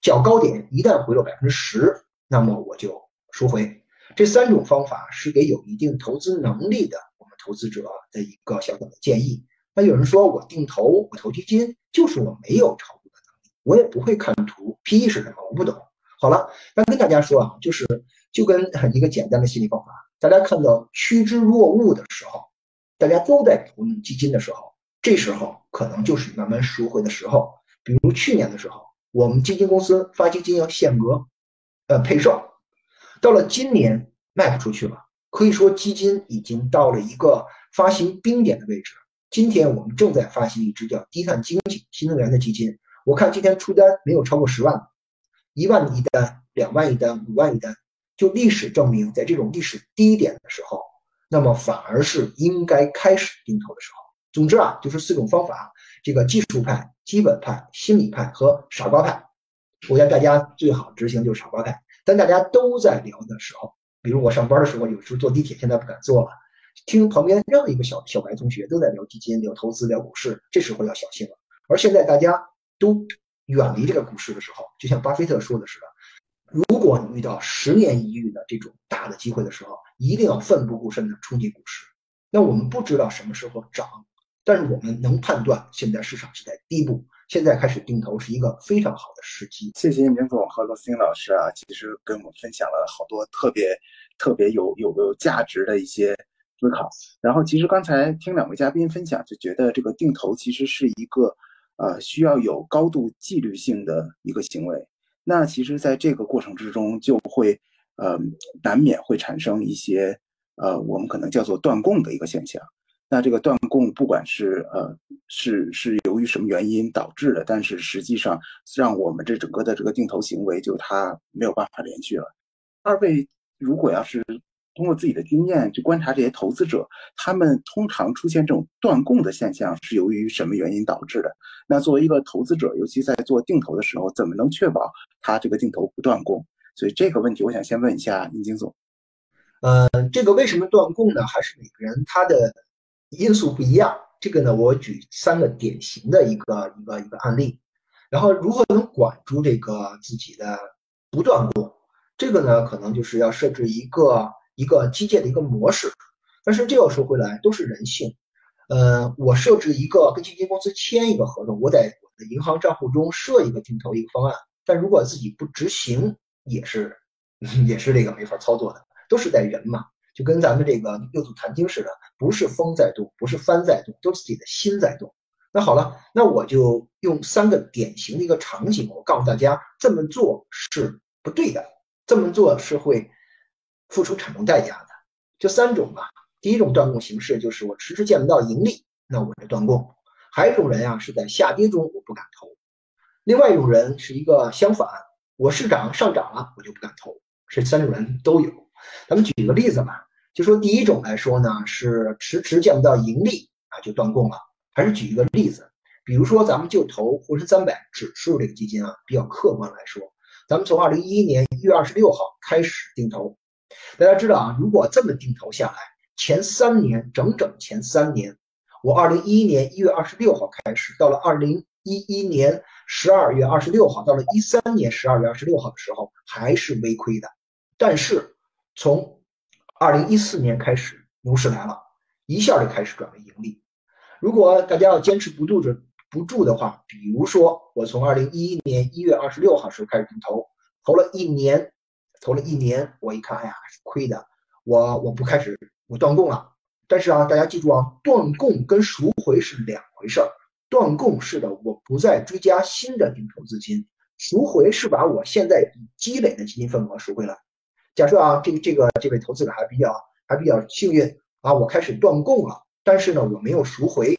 较高点一旦回落百分之十，那么我就赎回。这三种方法是给有一定投资能力的我们投资者的一个小小的建议。那有人说我定投，我投基金，就是我没有炒，我也不会看图，PE 是什么，我不懂。好了，那跟大家说啊，就是就跟一个简单的心理方法，大家看到趋之若鹜的时候，大家都在投基金的时候，这时候可能就是慢慢赎回的时候。比如去年的时候，我们基金公司发基金要限额，呃，配售，到了今年卖不出去了，可以说基金已经到了一个发行冰点的位置。今天我们正在发行一支叫低碳经济新能源的基金，我看今天出单没有超过十万。一万一单，两万一单，五万一单，就历史证明，在这种历史低点的时候，那么反而是应该开始定投的时候。总之啊，就是四种方法：这个技术派、基本派、心理派和傻瓜派。我想大家最好执行就是傻瓜派。但大家都在聊的时候，比如我上班的时候，有时候坐地铁，现在不敢坐了，听旁边任何一个小小白同学都在聊基金、聊投资、聊股市，这时候要小心了。而现在大家都。远离这个股市的时候，就像巴菲特说的似的，如果你遇到十年一遇的这种大的机会的时候，一定要奋不顾身的冲进股市。那我们不知道什么时候涨，但是我们能判断现在市场是在低部，现在开始定投是一个非常好的时机。谢谢明总和罗斯汀老师啊，其实跟我们分享了好多特别特别有有有价值的一些思考。然后其实刚才听两位嘉宾分享，就觉得这个定投其实是一个。呃，需要有高度纪律性的一个行为。那其实，在这个过程之中，就会呃，难免会产生一些呃，我们可能叫做断供的一个现象。那这个断供，不管是呃，是是由于什么原因导致的，但是实际上让我们这整个的这个定投行为就它没有办法连续了。二位，如果要是。通过自己的经验去观察这些投资者，他们通常出现这种断供的现象是由于什么原因导致的？那作为一个投资者，尤其在做定投的时候，怎么能确保他这个定投不断供？所以这个问题，我想先问一下宁金总。呃，这个为什么断供呢？还是每个人他的因素不一样。这个呢，我举三个典型的一个一个一个案例，然后如何能管住这个自己的不断供？这个呢，可能就是要设置一个。一个基建的一个模式，但是这要说回来都是人性。呃，我设置一个跟基金公司签一个合同，我在我的银行账户中设一个定投一个方案，但如果自己不执行，也是 也是这个没法操作的。都是在人嘛，就跟咱们这个六祖坛经似的，不是风在动，不是帆在动，都是自己的心在动。那好了，那我就用三个典型的一个场景，我告诉大家这么做是不对的，这么做是会。付出惨重代价的，这三种吧。第一种断供形式就是我迟迟见不到盈利，那我就断供。还有一种人啊，是在下跌中我不敢投。另外一种人是一个相反，我市涨上涨了我就不敢投。这三种人都有。咱们举一个例子吧，就说第一种来说呢，是迟迟见不到盈利啊就断供了。还是举一个例子，比如说咱们就投沪深三百指数这个基金啊，比较客观来说，咱们从二零一一年一月二十六号开始定投。大家知道啊，如果这么定投下来，前三年整整前三年，我二零一一年一月二十六号开始，到了二零一一年十二月二十六号，到了一三年十二月二十六号的时候，还是微亏的。但是从二零一四年开始，牛市来了，一下就开始转为盈利。如果大家要坚持不住着不住的话，比如说我从二零一一年一月二十六号时候开始定投，投了一年。投了一年，我一看，哎呀，是亏的，我我不开始，我断供了。但是啊，大家记住啊，断供跟赎回是两回事儿。断供是的，我不再追加新的定投资金；赎回是把我现在积累的基金份额赎回来。假设啊，这个这个这位投资者还比较还比较幸运啊，我开始断供了，但是呢，我没有赎回。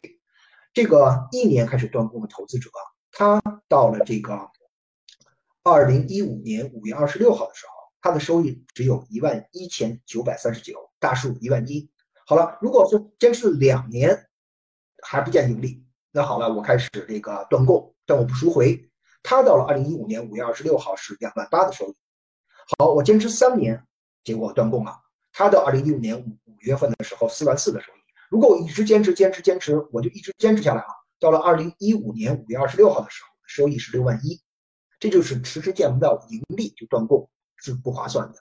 这个一年开始断供的投资者，他到了这个二零一五年五月二十六号的时候，他的收益只有一万一千九百三十九，大数一万一。好了，如果是坚持两年还不见盈利，那好了，我开始这个断供，但我不赎回。他到了二零一五年五月二十六号是两万八的收益。好，我坚持三年，结果断供了。他到二零一五年五五月份的时候，四万四的收益。如果我一直坚持、坚持、坚持，我就一直坚持下来啊。到了二零一五年五月二十六号的时候，收益是六万一。这就是迟迟见不到盈利就断供，是不划算的。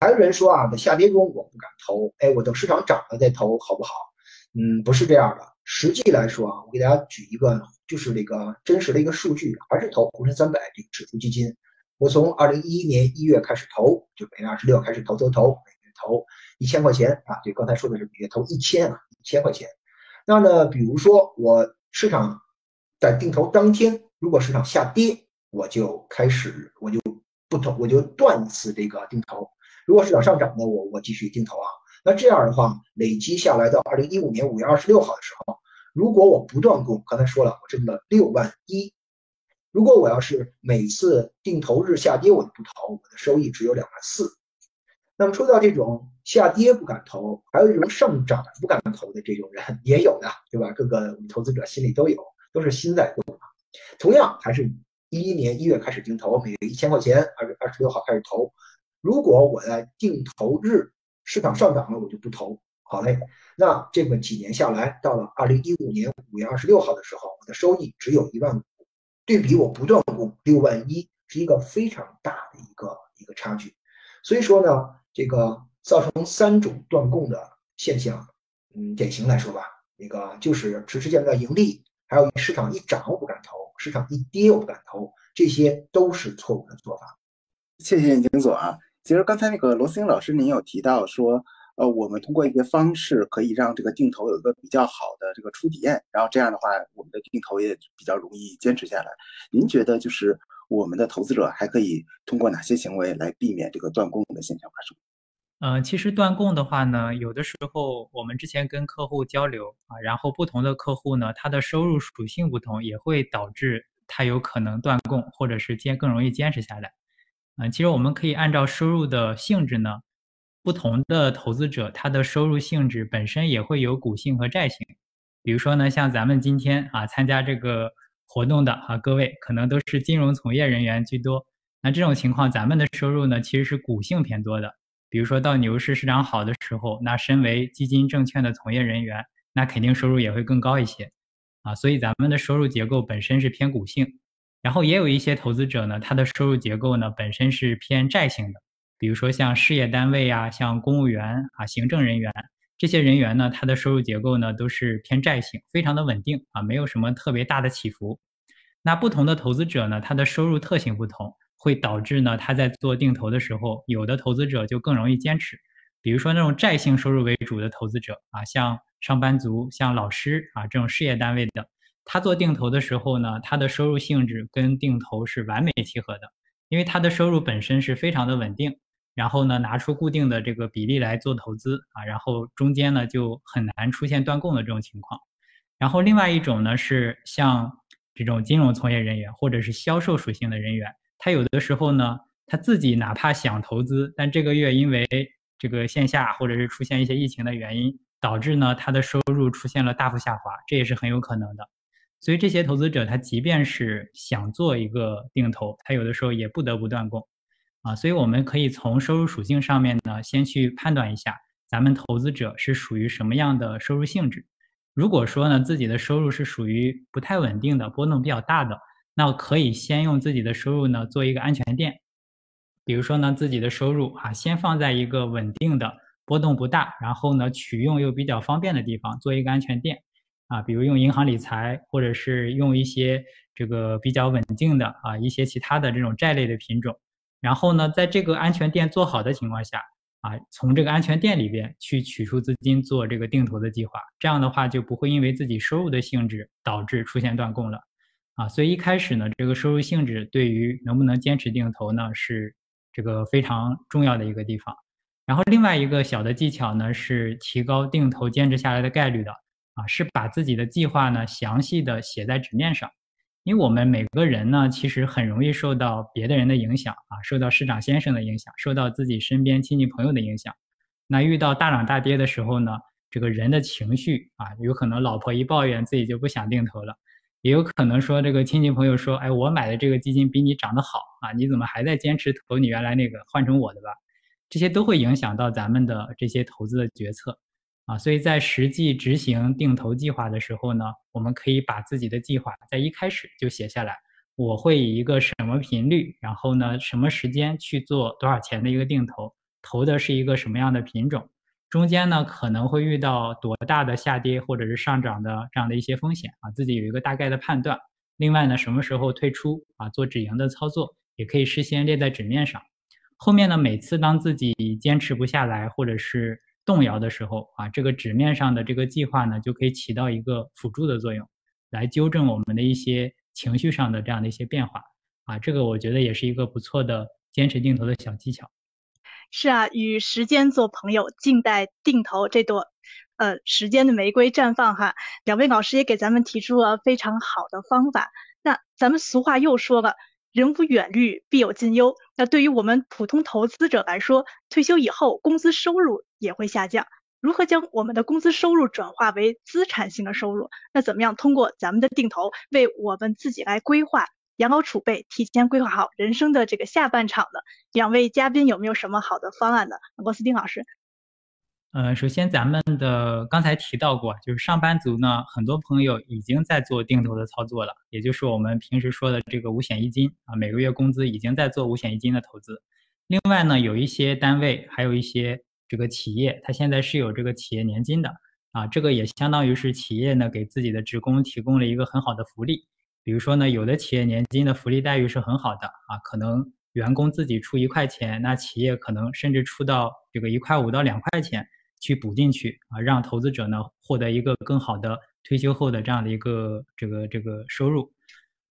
还有人说啊，在下跌中我不敢投，哎，我等市场涨了再投好不好？嗯，不是这样的。实际来说啊，我给大家举一个，就是这个真实的一个数据，还是投沪深三百这个指数基金。我从二零一一年一月开始投，就每月二十六开始投投投，每月投一千块钱啊。对，刚才说的是每月投一千啊，一千块钱。那呢，比如说我市场在定投当天，如果市场下跌，我就开始我就不投，我就断一次这个定投。如果市场上涨呢，我我继续定投啊。那这样的话，累积下来到二零一五年五月二十六号的时候，如果我不断供，刚才说了，我挣了六万一。如果我要是每次定投日下跌我就不投，我的收益只有两万四。那么说到这种下跌不敢投，还有一种上涨不敢投的这种人也有的，对吧？各个投资者心里都有，都是心在动啊。同样还是一一年一月开始定投，每月一千块钱，二月二十六号开始投。如果我在定投日市场上涨了，我就不投。好嘞，那这么几年下来，到了二零一五年五月二十六号的时候，我的收益只有一万五。对比我不断供六万一，是一个非常大的一个一个差距，所以说呢，这个造成三种断供的现象，嗯，典型来说吧，那个就是迟迟见不到盈利，还有市场一涨我不敢投，市场一跌我不敢投，这些都是错误的做法。谢谢金总啊，其实刚才那个罗思英老师您有提到说。呃，我们通过一些方式可以让这个定投有一个比较好的这个初体验，然后这样的话，我们的定投也比较容易坚持下来。您觉得就是我们的投资者还可以通过哪些行为来避免这个断供的现象发生？嗯，其实断供的话呢，有的时候我们之前跟客户交流啊，然后不同的客户呢，他的收入属性不同，也会导致他有可能断供，或者是坚更容易坚持下来。嗯，其实我们可以按照收入的性质呢。不同的投资者，他的收入性质本身也会有股性和债性。比如说呢，像咱们今天啊参加这个活动的啊各位，可能都是金融从业人员居多。那这种情况，咱们的收入呢其实是股性偏多的。比如说到牛市市场好的时候，那身为基金证券的从业人员，那肯定收入也会更高一些啊。所以咱们的收入结构本身是偏股性。然后也有一些投资者呢，他的收入结构呢本身是偏债性的。比如说像事业单位啊，像公务员啊、行政人员这些人员呢，他的收入结构呢都是偏债性，非常的稳定啊，没有什么特别大的起伏。那不同的投资者呢，他的收入特性不同，会导致呢他在做定投的时候，有的投资者就更容易坚持。比如说那种债性收入为主的投资者啊，像上班族、像老师啊这种事业单位的，他做定投的时候呢，他的收入性质跟定投是完美契合的，因为他的收入本身是非常的稳定。然后呢，拿出固定的这个比例来做投资啊，然后中间呢就很难出现断供的这种情况。然后另外一种呢是像这种金融从业人员或者是销售属性的人员，他有的时候呢他自己哪怕想投资，但这个月因为这个线下或者是出现一些疫情的原因，导致呢他的收入出现了大幅下滑，这也是很有可能的。所以这些投资者他即便是想做一个定投，他有的时候也不得不断供。啊，所以我们可以从收入属性上面呢，先去判断一下咱们投资者是属于什么样的收入性质。如果说呢，自己的收入是属于不太稳定的、波动比较大的，那可以先用自己的收入呢做一个安全垫。比如说呢，自己的收入啊，先放在一个稳定的、波动不大，然后呢取用又比较方便的地方做一个安全垫。啊，比如用银行理财，或者是用一些这个比较稳定的啊一些其他的这种债类的品种。然后呢，在这个安全垫做好的情况下，啊，从这个安全垫里边去取出资金做这个定投的计划，这样的话就不会因为自己收入的性质导致出现断供了。啊，所以一开始呢，这个收入性质对于能不能坚持定投呢，是这个非常重要的一个地方。然后另外一个小的技巧呢，是提高定投坚持下来的概率的啊，是把自己的计划呢详细的写在纸面上。因为我们每个人呢，其实很容易受到别的人的影响啊，受到市长先生的影响，受到自己身边亲戚朋友的影响。那遇到大涨大跌的时候呢，这个人的情绪啊，有可能老婆一抱怨，自己就不想定投了。也有可能说，这个亲戚朋友说：“哎，我买的这个基金比你涨得好啊，你怎么还在坚持投你原来那个，换成我的吧？”这些都会影响到咱们的这些投资的决策啊。所以在实际执行定投计划的时候呢，我们可以把自己的计划在一开始就写下来。我会以一个什么频率，然后呢，什么时间去做多少钱的一个定投，投的是一个什么样的品种。中间呢可能会遇到多大的下跌或者是上涨的这样的一些风险啊，自己有一个大概的判断。另外呢，什么时候退出啊，做止盈的操作也可以事先列在纸面上。后面呢，每次当自己坚持不下来或者是动摇的时候啊，这个纸面上的这个计划呢，就可以起到一个辅助的作用，来纠正我们的一些情绪上的这样的一些变化啊。这个我觉得也是一个不错的坚持定投的小技巧。是啊，与时间做朋友，静待定投这朵，呃，时间的玫瑰绽放哈。两位老师也给咱们提出了非常好的方法。那咱们俗话又说了，人无远虑，必有近忧。那对于我们普通投资者来说，退休以后工资收入也会下降，如何将我们的工资收入转化为资产性的收入？那怎么样通过咱们的定投，为我们自己来规划？养老储备，提前规划好人生的这个下半场的两位嘉宾有没有什么好的方案呢？罗斯丁老师，呃，首先咱们的刚才提到过，就是上班族呢，很多朋友已经在做定投的操作了，也就是我们平时说的这个五险一金啊，每个月工资已经在做五险一金的投资。另外呢，有一些单位，还有一些这个企业，它现在是有这个企业年金的啊，这个也相当于是企业呢给自己的职工提供了一个很好的福利。比如说呢，有的企业年金的福利待遇是很好的啊，可能员工自己出一块钱，那企业可能甚至出到这个一块五到两块钱去补进去啊，让投资者呢获得一个更好的退休后的这样的一个这个这个收入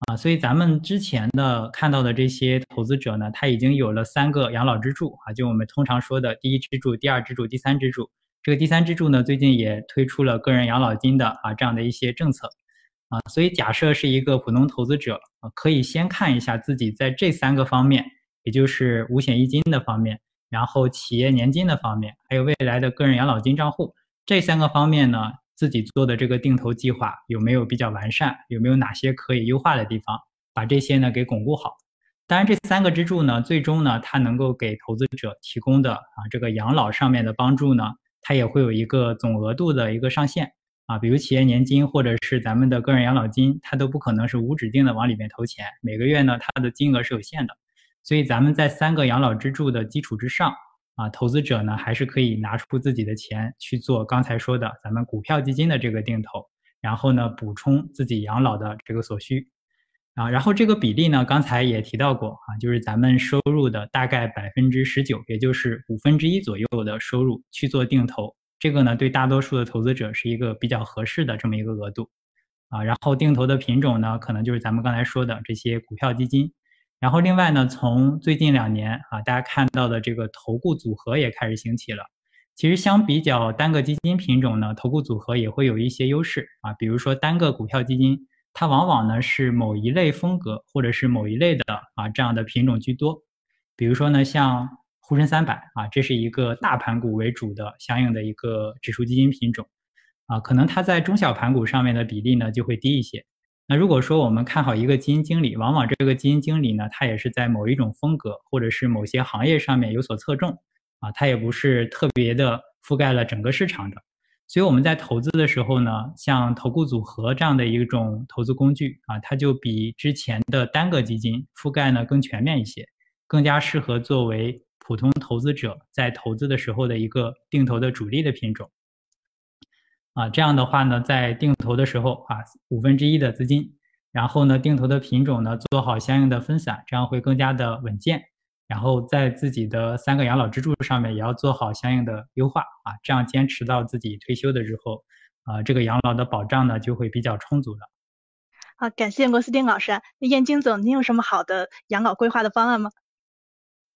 啊。所以咱们之前的看到的这些投资者呢，他已经有了三个养老支柱啊，就我们通常说的第一支柱、第二支柱、第三支柱。这个第三支柱呢，最近也推出了个人养老金的啊这样的一些政策。啊，所以假设是一个普通投资者啊，可以先看一下自己在这三个方面，也就是五险一金的方面，然后企业年金的方面，还有未来的个人养老金账户这三个方面呢，自己做的这个定投计划有没有比较完善，有没有哪些可以优化的地方，把这些呢给巩固好。当然，这三个支柱呢，最终呢，它能够给投资者提供的啊这个养老上面的帮助呢，它也会有一个总额度的一个上限。啊，比如企业年金或者是咱们的个人养老金，它都不可能是无止境的往里面投钱，每个月呢它的金额是有限的，所以咱们在三个养老支柱的基础之上，啊，投资者呢还是可以拿出自己的钱去做刚才说的咱们股票基金的这个定投，然后呢补充自己养老的这个所需，啊，然后这个比例呢刚才也提到过啊，就是咱们收入的大概百分之十九，也就是五分之一左右的收入去做定投。这个呢，对大多数的投资者是一个比较合适的这么一个额度，啊，然后定投的品种呢，可能就是咱们刚才说的这些股票基金，然后另外呢，从最近两年啊，大家看到的这个投顾组合也开始兴起了。其实相比较单个基金品种呢，投顾组合也会有一些优势啊，比如说单个股票基金，它往往呢是某一类风格或者是某一类的啊这样的品种居多，比如说呢像。沪深三百啊，这是一个大盘股为主的相应的一个指数基金品种，啊，可能它在中小盘股上面的比例呢就会低一些。那如果说我们看好一个基金经理，往往这个基金经理呢，他也是在某一种风格或者是某些行业上面有所侧重，啊，他也不是特别的覆盖了整个市场的。所以我们在投资的时候呢，像投顾组合这样的一种投资工具啊，它就比之前的单个基金覆盖呢更全面一些，更加适合作为。普通投资者在投资的时候的一个定投的主力的品种，啊，这样的话呢，在定投的时候啊，五分之一的资金，然后呢，定投的品种呢做好相应的分散，这样会更加的稳健。然后在自己的三个养老支柱上面也要做好相应的优化啊，这样坚持到自己退休的时候，啊，这个养老的保障呢就会比较充足的。好，感谢罗斯丁老师。那燕京总，您有什么好的养老规划的方案吗？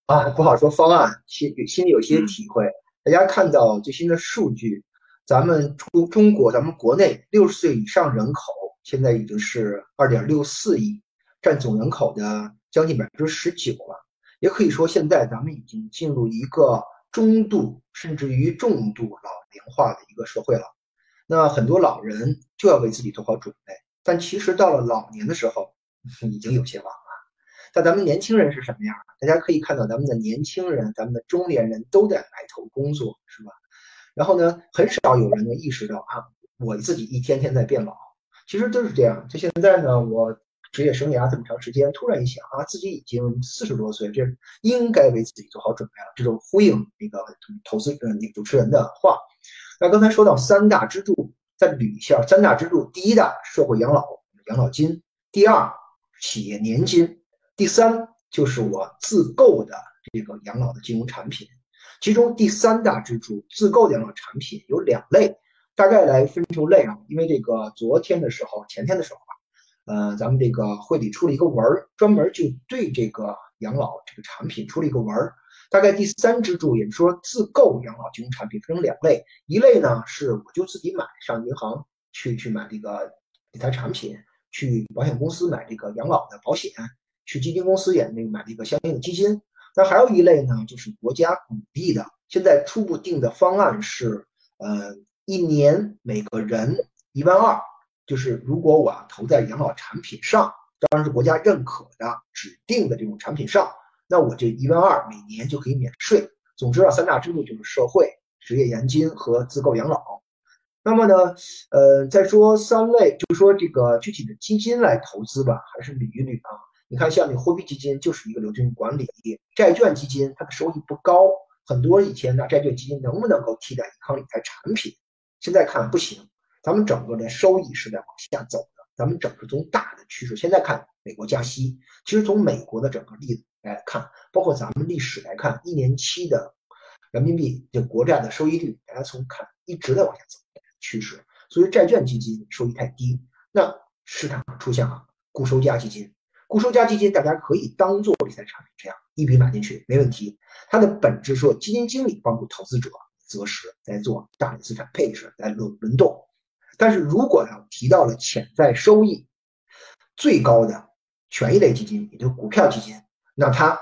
啊，不好说方案，心心里有些体会。大家看到最新的数据，咱们中中国，咱们国内六十岁以上人口现在已经是二点六四亿，占总人口的将近百分之十九了。也可以说，现在咱们已经进入一个中度甚至于重度老龄化的一个社会了。那很多老人就要为自己做好准备，但其实到了老年的时候，已经有些晚了。那咱们年轻人是什么样？大家可以看到，咱们的年轻人、咱们的中年人都在埋头工作，是吧？然后呢，很少有人能意识到啊，我自己一天天在变老。其实都是这样。就现在呢，我职业生涯这么长时间，突然一想啊，自己已经四十多岁，这应该为自己做好准备了。这种呼应那个投资呃那个主持人的话。那刚才说到三大支柱，再捋一下：三大支柱，第一大社会养老养老金，第二企业年金。第三就是我自购的这个养老的金融产品，其中第三大支柱自购养老产品有两类，大概来分成类啊，因为这个昨天的时候、前天的时候吧，呃，咱们这个会里出了一个文，专门就对这个养老这个产品出了一个文。大概第三支柱，也就是说自购养老金融产品分成两类，一类呢是我就自己买，上银行去去买这个理财产品，去保险公司买这个养老的保险。去基金公司也那个买了一个相应的基金，那还有一类呢，就是国家鼓励的。现在初步定的方案是，呃，一年每个人一万二，就是如果我要投在养老产品上，当然是国家认可的指定的这种产品上，那我这一万二每年就可以免税。总之啊，三大支柱就是社会、职业年金和自购养老。那么呢，呃，再说三类，就是说这个具体的基金来投资吧，还是捋一捋啊。你看，像你货币基金就是一个流动性管理，债券基金它的收益不高，很多以前拿债券基金能不能够替代银行理财产品？现在看不行，咱们整个的收益是在往下走的。咱们整个从大的趋势，现在看美国加息，其实从美国的整个例子来看，包括咱们历史来看，一年期的人民币就国债的收益率，大家从看一直在往下走趋势，所以债券基金收益太低，那市场出现了固收加基金。固收加基金，大家可以当做理财产品这样一笔买进去，没问题。它的本质说，基金经理帮助投资者择时来做大的资产配置，来轮轮动。但是如果要提到了潜在收益最高的权益类基金，也就是股票基金，那它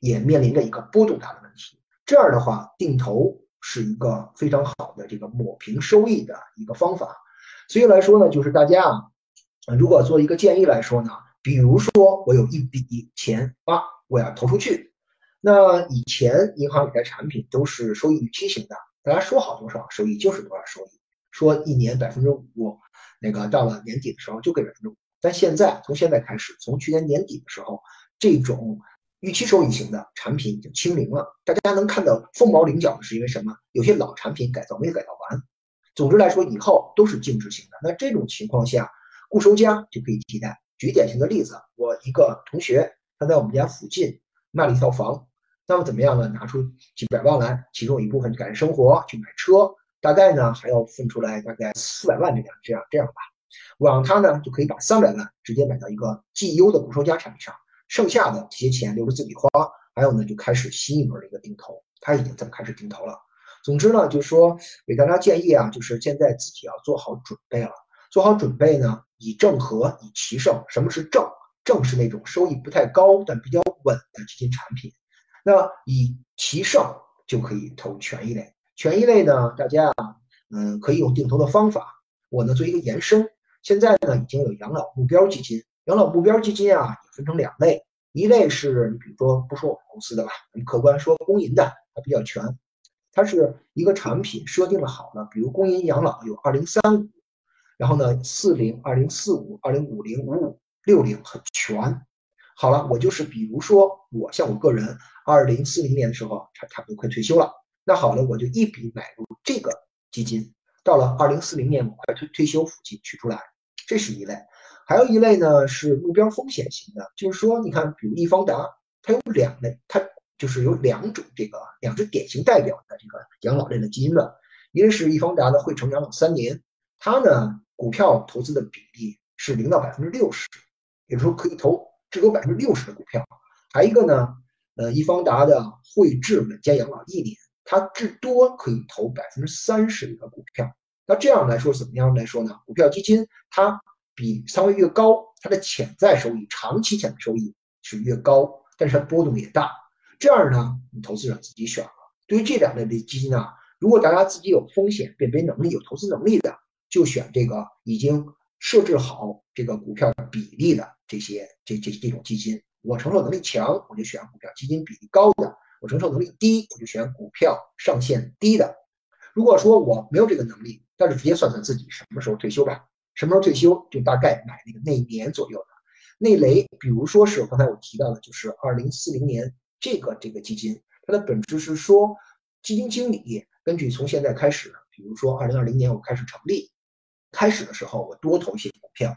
也面临着一个波动大的问题。这样的话，定投是一个非常好的这个抹平收益的一个方法。所以来说呢，就是大家啊，如果做一个建议来说呢。比如说，我有一笔钱啊，我要投出去。那以前银行理财产品都是收益预期型的，大家说好多少收益就是多少收益，说一年百分之五，那个到了年底的时候就给百分之五。但现在从现在开始，从去年年底的时候，这种预期收益型的产品已经清零了。大家能看到凤毛麟角的是因为什么？有些老产品改造没有改造完。总之来说，以后都是净值型的。那这种情况下，固收加就可以替代。举典型的例子，我一个同学，他在我们家附近卖了一套房，那么怎么样呢？拿出几百万来，其中一部分改善生活，去买车，大概呢还要分出来大概四百万这样这样这样吧。我让他呢就可以把三百万直接买到一个绩优的固收加产品上，剩下的这些钱留着自己花，还有呢就开始新一轮的一个定投，他已经这么开始定投了。总之呢，就是说给大家建议啊，就是现在自己要做好准备了，做好准备呢。以正和，以奇胜。什么是正？正是那种收益不太高但比较稳的基金产品。那以奇胜就可以投权益类。权益类呢，大家啊，嗯，可以用定投的方法。我呢做一个延伸。现在呢已经有养老目标基金。养老目标基金啊也分成两类，一类是你比如说不说我们公司的吧，我们客观说公银的，它比较全。它是一个产品设定了好了，比如公银养老有二零三五。然后呢，四零、二零四五、二零五零、五五、六零很全。好了，我就是比如说，我像我个人，二零四零年的时候，差差不多快退休了。那好了，我就一笔买入这个基金，到了二零四零年我快退退休附近取出来，这是一类。还有一类呢是目标风险型的，就是说，你看，比如易方达，它有两类，它就是有两种这个两只典型代表的这个养老类的基金的，一个是易方达的汇成养老三年，它呢。股票投资的比例是零到百分之六十，也就是说可以投至多百分之六十的股票。还一个呢，呃，易方达的汇智稳健养老一年，它至多可以投百分之三十的股票。那这样来说怎么样来说呢？股票基金它比仓位越高，它的潜在收益、长期潜在收益是越高，但是它波动也大。这样呢，你投资者自己选了。对于这两类的基金呢，如果大家自己有风险辨别能力、有投资能力的，就选这个已经设置好这个股票比例的这些这这这种基金。我承受能力强，我就选股票基金比例高的；我承受能力低，我就选股票上限低的。如果说我没有这个能力，但是直接算算自己什么时候退休吧，什么时候退休就大概买那个那一年左右的那类，比如说是刚才我提到的，就是二零四零年这个这个基金，它的本质是说，基金经理根据从现在开始，比如说二零二零年我开始成立，开始的时候我多投一些股票，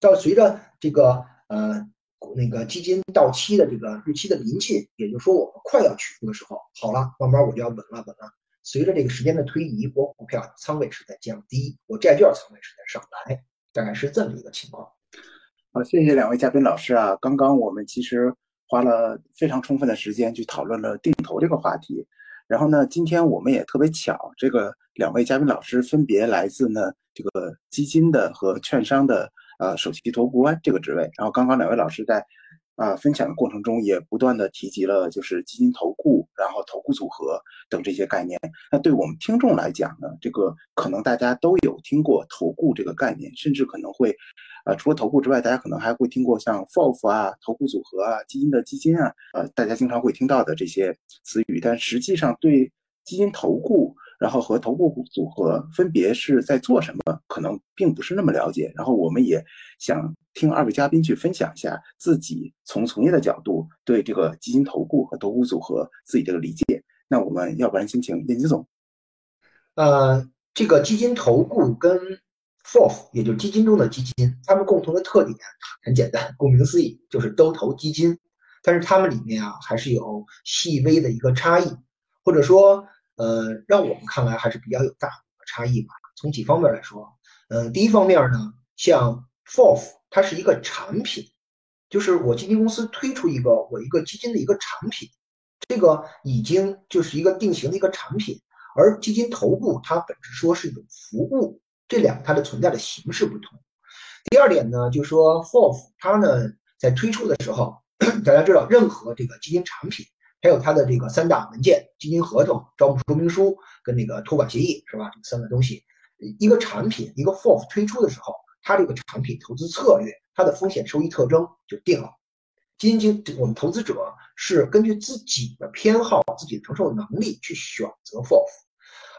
到随着这个呃那个基金到期的这个日期的临近，也就是说我们快要取出的时候，好了，慢慢我就要稳了稳了。随着这个时间的推移，我股票仓位是在降低，我债券仓位是在上来，大概是这么一个情况。好，谢谢两位嘉宾老师啊！刚刚我们其实花了非常充分的时间去讨论了定投这个话题，然后呢，今天我们也特别巧，这个两位嘉宾老师分别来自呢这个基金的和券商的呃首席投顾官这个职位，然后刚刚两位老师在。啊，分享的过程中也不断的提及了，就是基金投顾，然后投顾组合等这些概念。那对我们听众来讲呢，这个可能大家都有听过投顾这个概念，甚至可能会，啊，除了投顾之外，大家可能还会听过像 FOF 啊、投顾组合啊、基金的基金啊，呃，大家经常会听到的这些词语。但实际上对基金投顾。然后和头部组合分别是在做什么，可能并不是那么了解。然后我们也想听二位嘉宾去分享一下自己从从业的角度对这个基金投顾和头部组合自己这个理解。那我们要不然先请燕金总。呃，这个基金投顾跟 FOF，也就是基金中的基金，它们共同的特点很简单，顾名思义就是都投基金，但是它们里面啊还是有细微的一个差异，或者说。呃，让我们看来还是比较有大差异吧。从几方面来说，嗯，第一方面呢，像 FOF，它是一个产品，就是我基金公司推出一个我一个基金的一个产品，这个已经就是一个定型的一个产品。而基金投顾它本质说是一种服务，这两个它的存在的形式不同。第二点呢，就是说 FOF 它呢在推出的时候，大家知道任何这个基金产品。还有它的这个三大文件：基金合同、招募说明书跟那个托管协议，是吧？这三个东西，一个产品一个 FOF 推出的时候，它这个产品投资策略、它的风险收益特征就定了。基金经我们投资者是根据自己的偏好、自己的承受能力去选择 FOF，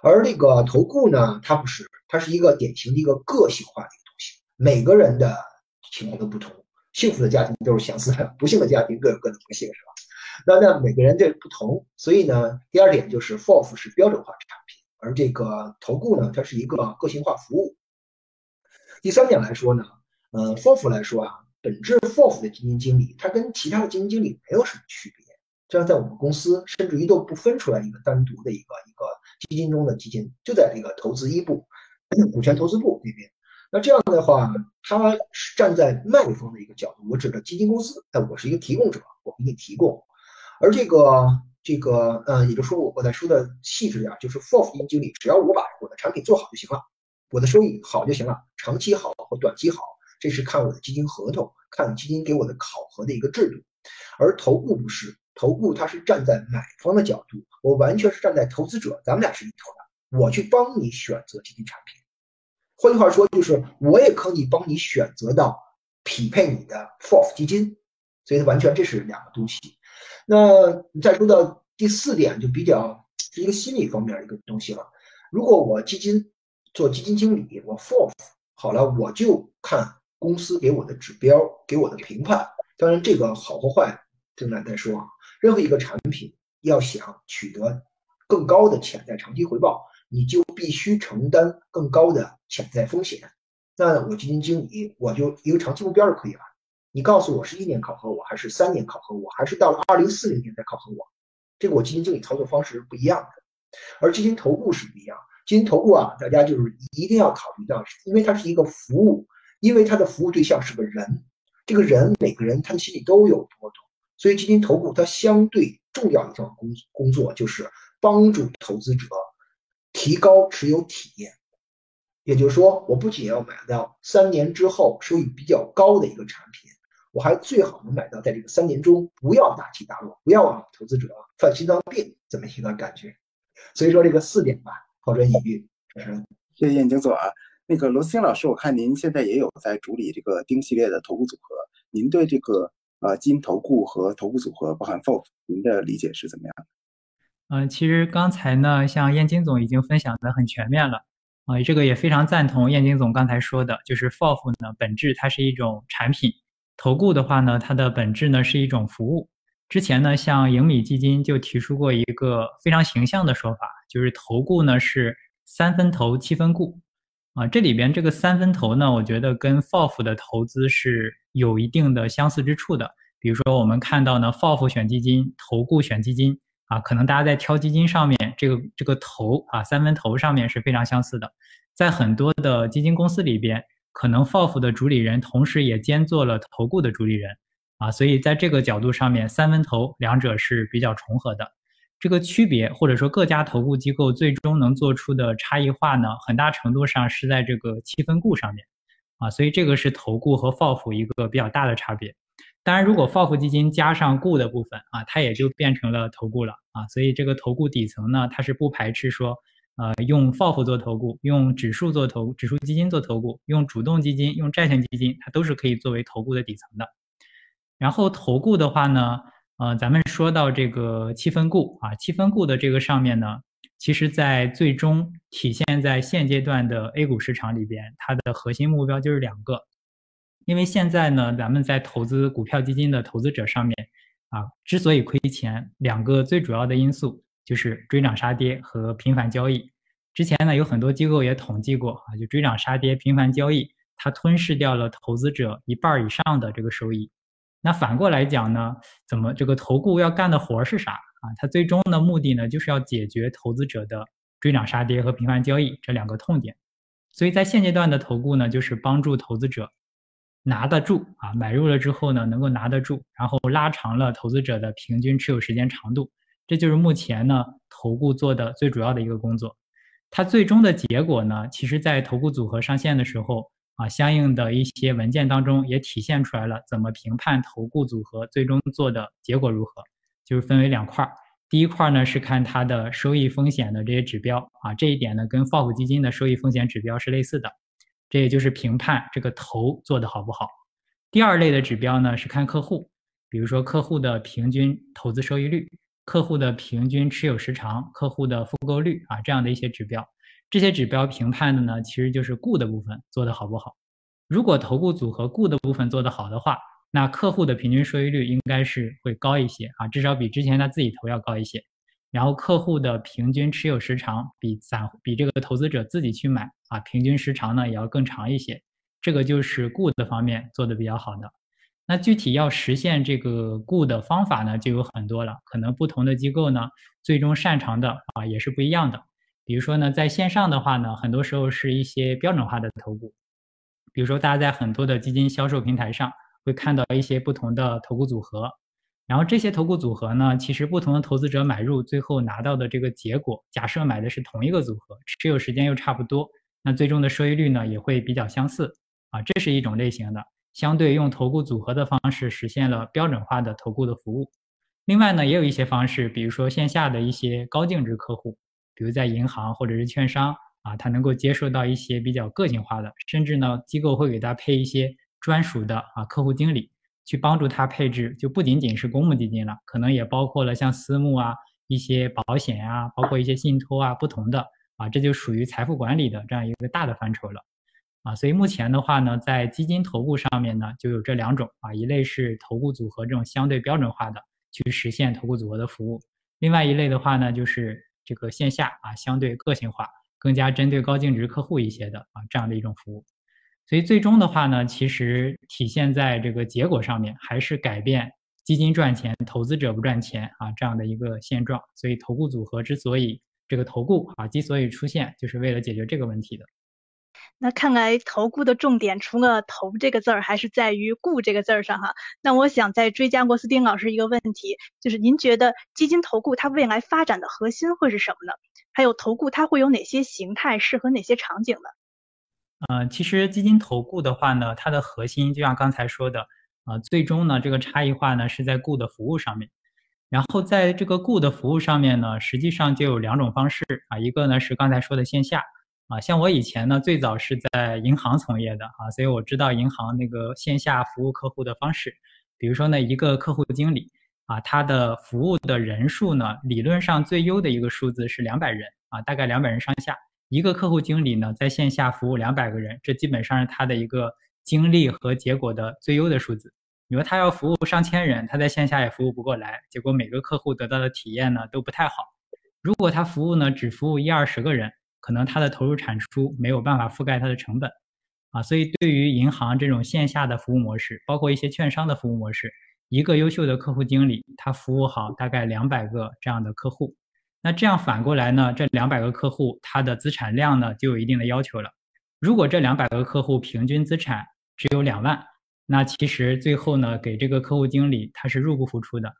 而这个投顾呢，它不是，它是一个典型的一个个性化的一个东西，每个人的情况都不同，幸福的家庭都是相似的，不幸的家庭各有各的不幸，是吧？那那每个人这不同，所以呢，第二点就是 FOF 是标准化产品，而这个投顾呢，它是一个个性化服务。第三点来说呢，呃，FOF 来说啊，本质 FOF 的基金经理，他跟其他的基金经理没有什么区别。这样在我们公司，甚至于都不分出来一个单独的一个一个基金中的基金，就在这个投资一部、股权投资部那边。那这样的话，他是站在卖方的一个角度，我指的基金公司，哎，我是一个提供者，我给你提供。而这个这个，呃，也就是说，我我在说的细致点，就是 FOF 基金经理，只要我把我的产品做好就行了，我的收益好就行了，长期好或短期好，这是看我的基金合同，看基金给我的考核的一个制度。而投顾不是，投顾它是站在买方的角度，我完全是站在投资者，咱们俩是一头的，我去帮你选择基金产品。换句话说，就是我也可以帮你选择到匹配你的 FOF 基金，所以它完全这是两个东西。那再说到第四点，就比较是一个心理方面一个东西了。如果我基金做基金经理，我 FOF 好了，我就看公司给我的指标，给我的评判。当然，这个好和坏，正在再说啊。任何一个产品要想取得更高的潜在长期回报，你就必须承担更高的潜在风险。那我基金经理，我就一个长期目标就可以了。你告诉我是一年考核我，还是三年考核我，还是到了二零四零年再考核我？这个我基金经理操作方式是不一样的，而基金投顾是不一样。基金投顾啊，大家就是一定要考虑到，因为它是一个服务，因为它的服务对象是个人，这个人每个人他的心里都有波动，所以基金投顾它相对重要一项工工作就是帮助投资者提高持有体验。也就是说，我不仅要买到三年之后收益比较高的一个产品，我还最好能买到在这个三年中不要大起大落，不要让投资者犯心脏病这么一个感觉。所以说这个四点吧，抛砖引玉。谢谢燕京总啊。那个罗思清老师，我看您现在也有在主理这个丁系列的投顾组合，您对这个呃基金投顾和投顾组合，包含 FOF，您的理解是怎么样的？嗯，其实刚才呢，像燕京总已经分享的很全面了。啊，这个也非常赞同燕京总刚才说的，就是 FOF 呢，本质它是一种产品；投顾的话呢，它的本质呢是一种服务。之前呢，像盈米基金就提出过一个非常形象的说法，就是投顾呢是三分投七分顾。啊，这里边这个三分投呢，我觉得跟 FOF 的投资是有一定的相似之处的。比如说我们看到呢，FOF 选基金，投顾选基金。啊，可能大家在挑基金上面，这个这个投啊三分投上面是非常相似的。在很多的基金公司里边，可能 FOF 的主理人同时也兼做了投顾的主理人啊，所以在这个角度上面，三分投两者是比较重合的。这个区别或者说各家投顾机构最终能做出的差异化呢，很大程度上是在这个七分顾上面啊，所以这个是投顾和 FOF 一个比较大的差别。当然，如果 FOF 基金加上固的部分啊，它也就变成了投顾了啊。所以这个投顾底层呢，它是不排斥说，呃，用 FOF 做投顾，用指数做投指数基金做投顾，用主动基金、用债券基金，它都是可以作为投顾的底层的。然后投顾的话呢，呃，咱们说到这个七分固啊，七分固的这个上面呢，其实在最终体现在现阶段的 A 股市场里边，它的核心目标就是两个。因为现在呢，咱们在投资股票基金的投资者上面，啊，之所以亏钱，两个最主要的因素就是追涨杀跌和频繁交易。之前呢，有很多机构也统计过啊，就追涨杀跌、频繁交易，它吞噬掉了投资者一半以上的这个收益。那反过来讲呢，怎么这个投顾要干的活是啥啊？它最终的目的呢，就是要解决投资者的追涨杀跌和频繁交易这两个痛点。所以在现阶段的投顾呢，就是帮助投资者。拿得住啊，买入了之后呢，能够拿得住，然后拉长了投资者的平均持有时间长度，这就是目前呢投顾做的最主要的一个工作。它最终的结果呢，其实在投顾组合上线的时候啊，相应的一些文件当中也体现出来了，怎么评判投顾组合最终做的结果如何，就是分为两块儿。第一块呢是看它的收益风险的这些指标啊，这一点呢跟 FOF 基金的收益风险指标是类似的。这也就是评判这个投做的好不好。第二类的指标呢是看客户，比如说客户的平均投资收益率、客户的平均持有时长、客户的复购率啊这样的一些指标。这些指标评判的呢其实就是固的部分做的好不好。如果投顾组合固的部分做得好的话，那客户的平均收益率应该是会高一些啊，至少比之前他自己投要高一些。然后客户的平均持有时长比散比这个投资者自己去买啊，平均时长呢也要更长一些，这个就是固的方面做的比较好的。那具体要实现这个固的方法呢就有很多了，可能不同的机构呢最终擅长的啊也是不一样的。比如说呢，在线上的话呢，很多时候是一些标准化的投顾，比如说大家在很多的基金销售平台上会看到一些不同的投顾组合。然后这些投顾组合呢，其实不同的投资者买入，最后拿到的这个结果，假设买的是同一个组合，持有时间又差不多，那最终的收益率呢也会比较相似啊，这是一种类型的，相对用投顾组合的方式实现了标准化的投顾的服务。另外呢，也有一些方式，比如说线下的一些高净值客户，比如在银行或者是券商啊，他能够接受到一些比较个性化的，甚至呢机构会给他配一些专属的啊客户经理。去帮助他配置，就不仅仅是公募基金了，可能也包括了像私募啊、一些保险啊，包括一些信托啊，不同的啊，这就属于财富管理的这样一个大的范畴了，啊，所以目前的话呢，在基金投顾上面呢，就有这两种啊，一类是投顾组合这种相对标准化的去实现投顾组合的服务，另外一类的话呢，就是这个线下啊，相对个性化、更加针对高净值客户一些的啊，这样的一种服务。所以最终的话呢，其实体现在这个结果上面，还是改变基金赚钱，投资者不赚钱啊这样的一个现状。所以投顾组合之所以这个投顾啊之所以出现，就是为了解决这个问题的。那看来投顾的重点除了“投”这个字儿，还是在于“顾”这个字儿上哈。那我想再追加郭斯丁老师一个问题，就是您觉得基金投顾它未来发展的核心会是什么呢？还有投顾它会有哪些形态，适合哪些场景呢？呃，其实基金投顾的话呢，它的核心就像刚才说的，呃，最终呢这个差异化呢是在顾的服务上面。然后在这个顾的服务上面呢，实际上就有两种方式啊，一个呢是刚才说的线下。啊，像我以前呢，最早是在银行从业的啊，所以我知道银行那个线下服务客户的方式。比如说呢，一个客户经理啊，他的服务的人数呢，理论上最优的一个数字是两百人啊，大概两百人上下。一个客户经理呢，在线下服务两百个人，这基本上是他的一个精力和结果的最优的数字。你说他要服务上千人，他在线下也服务不过来，结果每个客户得到的体验呢都不太好。如果他服务呢，只服务一二十个人。可能他的投入产出没有办法覆盖他的成本，啊，所以对于银行这种线下的服务模式，包括一些券商的服务模式，一个优秀的客户经理，他服务好大概两百个这样的客户，那这样反过来呢，这两百个客户他的资产量呢就有一定的要求了。如果这两百个客户平均资产只有两万，那其实最后呢给这个客户经理他是入不敷出的。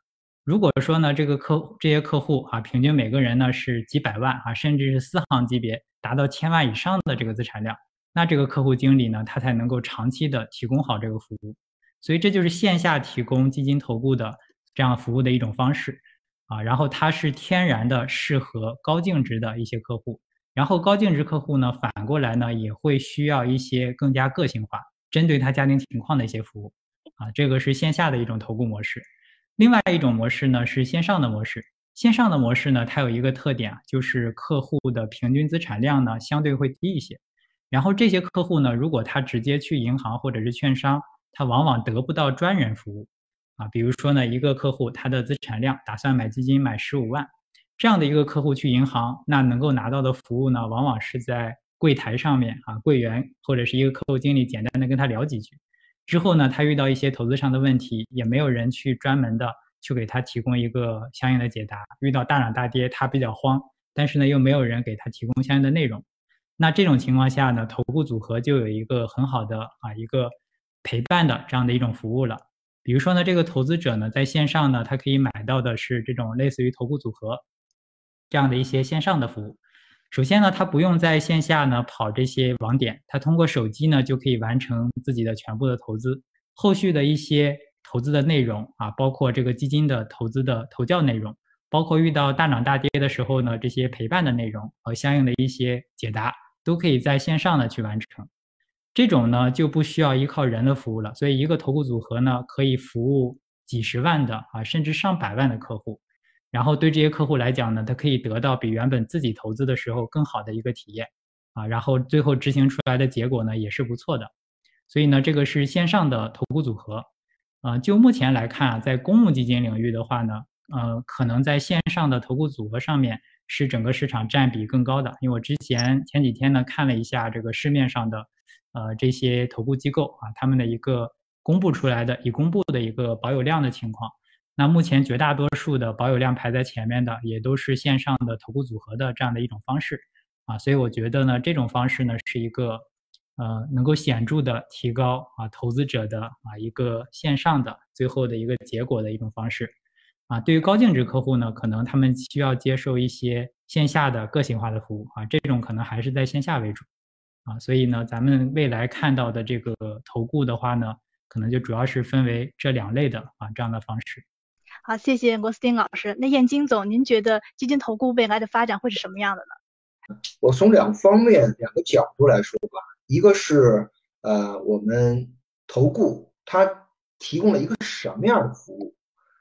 如果说呢，这个客这些客户啊，平均每个人呢是几百万啊，甚至是四行级别达到千万以上的这个资产量，那这个客户经理呢，他才能够长期的提供好这个服务。所以这就是线下提供基金投顾的这样服务的一种方式啊。然后它是天然的适合高净值的一些客户，然后高净值客户呢，反过来呢也会需要一些更加个性化、针对他家庭情况的一些服务啊。这个是线下的一种投顾模式。另外一种模式呢是线上的模式，线上的模式呢，它有一个特点，就是客户的平均资产量呢相对会低一些。然后这些客户呢，如果他直接去银行或者是券商，他往往得不到专人服务啊。比如说呢，一个客户他的资产量打算买基金买十五万，这样的一个客户去银行，那能够拿到的服务呢，往往是在柜台上面啊，柜员或者是一个客户经理简单的跟他聊几句。之后呢，他遇到一些投资上的问题，也没有人去专门的去给他提供一个相应的解答。遇到大涨大跌，他比较慌，但是呢，又没有人给他提供相应的内容。那这种情况下呢，投顾组合就有一个很好的啊一个陪伴的这样的一种服务了。比如说呢，这个投资者呢，在线上呢，他可以买到的是这种类似于投顾组合这样的一些线上的服务。首先呢，他不用在线下呢跑这些网点，他通过手机呢就可以完成自己的全部的投资。后续的一些投资的内容啊，包括这个基金的投资的投教内容，包括遇到大涨大跌的时候呢，这些陪伴的内容和相应的一些解答，都可以在线上呢去完成。这种呢就不需要依靠人的服务了。所以一个投顾组合呢，可以服务几十万的啊，甚至上百万的客户。然后对这些客户来讲呢，他可以得到比原本自己投资的时候更好的一个体验，啊，然后最后执行出来的结果呢也是不错的，所以呢，这个是线上的投顾组合，啊，就目前来看啊，在公募基金领域的话呢，呃，可能在线上的投顾组合上面是整个市场占比更高的，因为我之前前几天呢看了一下这个市面上的，呃，这些投顾机构啊，他们的一个公布出来的已公布的一个保有量的情况。那目前绝大多数的保有量排在前面的，也都是线上的投顾组合的这样的一种方式，啊，所以我觉得呢，这种方式呢是一个，呃，能够显著的提高啊投资者的啊一个线上的最后的一个结果的一种方式，啊，对于高净值客户呢，可能他们需要接受一些线下的个性化的服务啊，这种可能还是在线下为主，啊，所以呢，咱们未来看到的这个投顾的话呢，可能就主要是分为这两类的啊这样的方式。好，谢谢郭思丁老师。那燕京总，您觉得基金投顾未来的发展会是什么样的呢？我从两方面、两个角度来说吧。一个是，呃，我们投顾它提供了一个什么样的服务；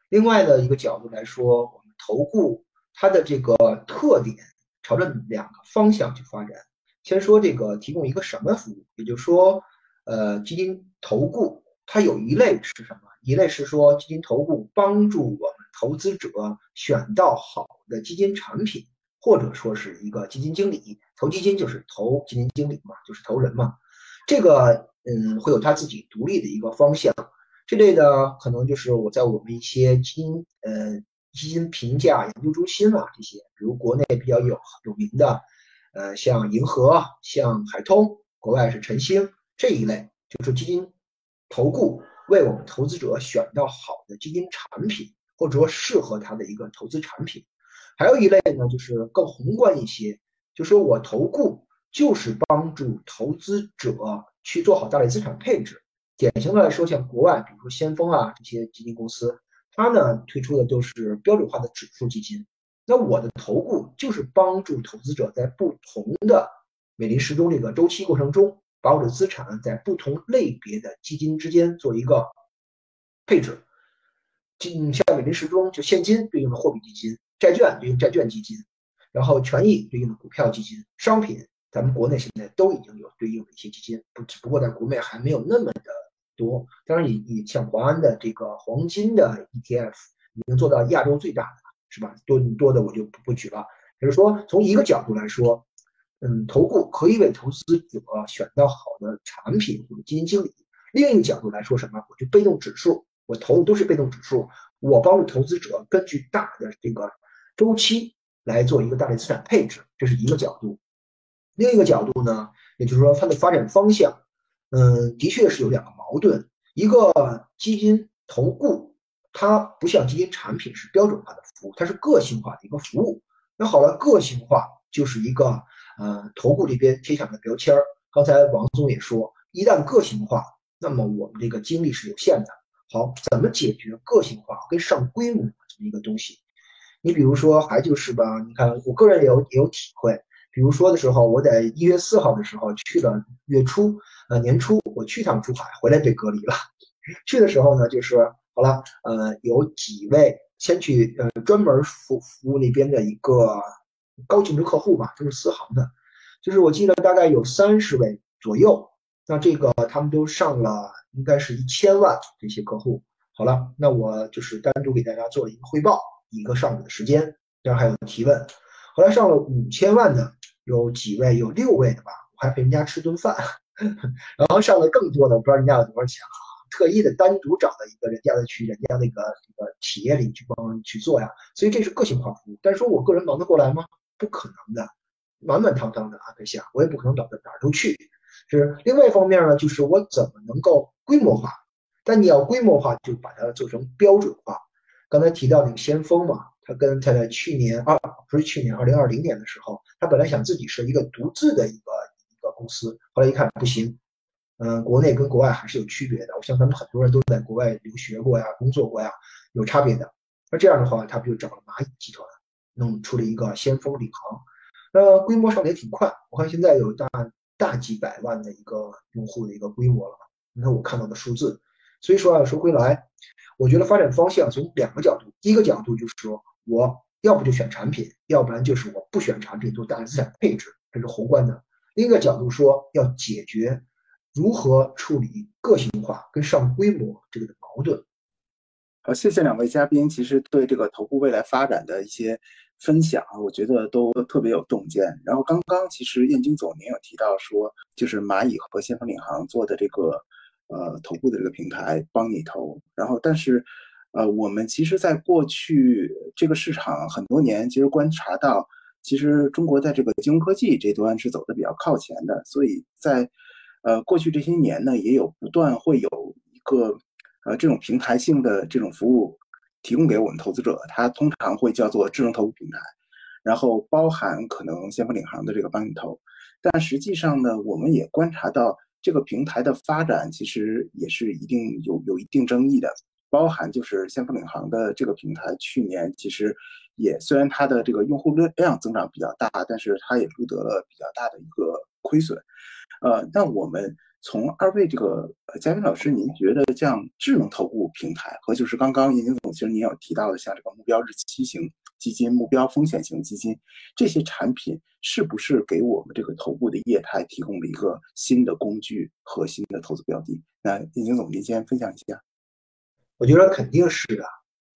另外的一个角度来说，我们投顾它的这个特点朝着两个方向去发展。先说这个提供一个什么服务，也就是说，呃，基金投顾它有一类是什么？一类是说基金投顾帮助我们投资者选到好的基金产品，或者说是一个基金经理投基金就是投基金经理嘛，就是投人嘛。这个嗯会有他自己独立的一个方向。这类的可能就是我在我们一些基金呃基金评价研究中心啊这些，比如国内比较有有名的呃像银河、像海通国外是晨星这一类，就是基金投顾为我们投资者选到好的基金产品，或者说适合他的一个投资产品。还有一类呢，就是更宏观一些，就说我投顾就是帮助投资者去做好大类资产配置。典型的来说，像国外，比如说先锋啊这些基金公司，它呢推出的都是标准化的指数基金。那我的投顾就是帮助投资者在不同的美林时钟这个周期过程中，把我的资产在不同类别的基金之间做一个配置。像美林时钟就现金对应的货币基金。债券对应债券基金，然后权益对应的股票基金，商品咱们国内现在都已经有对应的一些基金，不只不过在国内还没有那么的多。当然，你你像华安的这个黄金的 ETF 已经做到亚洲最大的了，是吧？多多的我就不不举了。就是说，从一个角度来说，嗯，投顾可以为投资者选到好的产品或者基金经理；另一个角度来说，什么？我就被动指数，我投的都是被动指数，我帮助投资者根据大的这个。周期来做一个大类资产配置，这是一个角度。另一个角度呢，也就是说它的发展方向，嗯，的确是有两个矛盾。一个基金投顾，它不像基金产品是标准化的服务，它是个性化的一个服务。那好了，个性化就是一个呃投顾这边贴上的标签儿。刚才王总也说，一旦个性化，那么我们这个精力是有限的。好，怎么解决个性化跟上规模这么一个东西？你比如说，还就是吧，你看，我个人也有也有体会。比如说的时候，我在一月四号的时候去了月初，呃，年初我去趟珠海，回来被隔离了。去的时候呢，就是好了，呃，有几位先去呃专门服服务那边的一个高净值客户吧，都是私行的，就是我记得大概有三十位左右。那这个他们都上了，应该是一千万这些客户。好了，那我就是单独给大家做了一个汇报。一个上午的时间，然后还有提问。后来上了五千万的有几位，有六位的吧，我还陪人家吃顿饭。然后上了更多的，我不知道人家有多少钱啊，特意的单独找到一个人家的去人家那个这个企业里去帮去做呀。所以这是个性化服务。但是说我个人忙得过来吗？不可能的，满满当当的安排下，我也不可能找到哪儿都去。是另外一方面呢，就是我怎么能够规模化？但你要规模化，就把它做成标准化。刚才提到那个先锋嘛，他跟他在去年二不是去年二零二零年的时候，他本来想自己是一个独自的一个一个公司，后来一看不行，嗯，国内跟国外还是有区别的。我像咱们很多人都在国外留学过呀，工作过呀，有差别的。那这样的话，他不就找了蚂蚁集团，弄出了一个先锋领航，那规模上的也挺快。我看现在有大大几百万的一个用户的一个规模了。你看我看到的数字，所以说啊，说回来。我觉得发展方向从两个角度，第一个角度就是说，我要不就选产品，要不然就是我不选产品做大资产配置，这是宏观的。另一个角度说，要解决如何处理个性化跟上规模这个的矛盾。好，谢谢两位嘉宾，其实对这个头部未来发展的一些分享，我觉得都特别有洞见。然后刚刚其实燕京总您有提到说，就是蚂蚁和先锋领航做的这个。呃，头部的这个平台帮你投，然后但是，呃，我们其实在过去这个市场很多年，其实观察到，其实中国在这个金融科技这端是走的比较靠前的，所以在呃过去这些年呢，也有不断会有一个呃这种平台性的这种服务提供给我们投资者，它通常会叫做智能投资平台，然后包含可能先锋领航的这个帮你投，但实际上呢，我们也观察到。这个平台的发展其实也是一定有有一定争议的，包含就是先锋领航的这个平台，去年其实也虽然它的这个用户量增长比较大，但是它也录得了比较大的一个亏损。呃，那我们从二位这个呃嘉宾老师，您觉得像智能投顾平台和就是刚刚严金总其实您有提到的像这个目标日期型基金、目标风险型基金这些产品，是不是给我们这个头部的业态提供了一个新的工具和新的投资标的？那严金总，您先分享一下。我觉得肯定是的。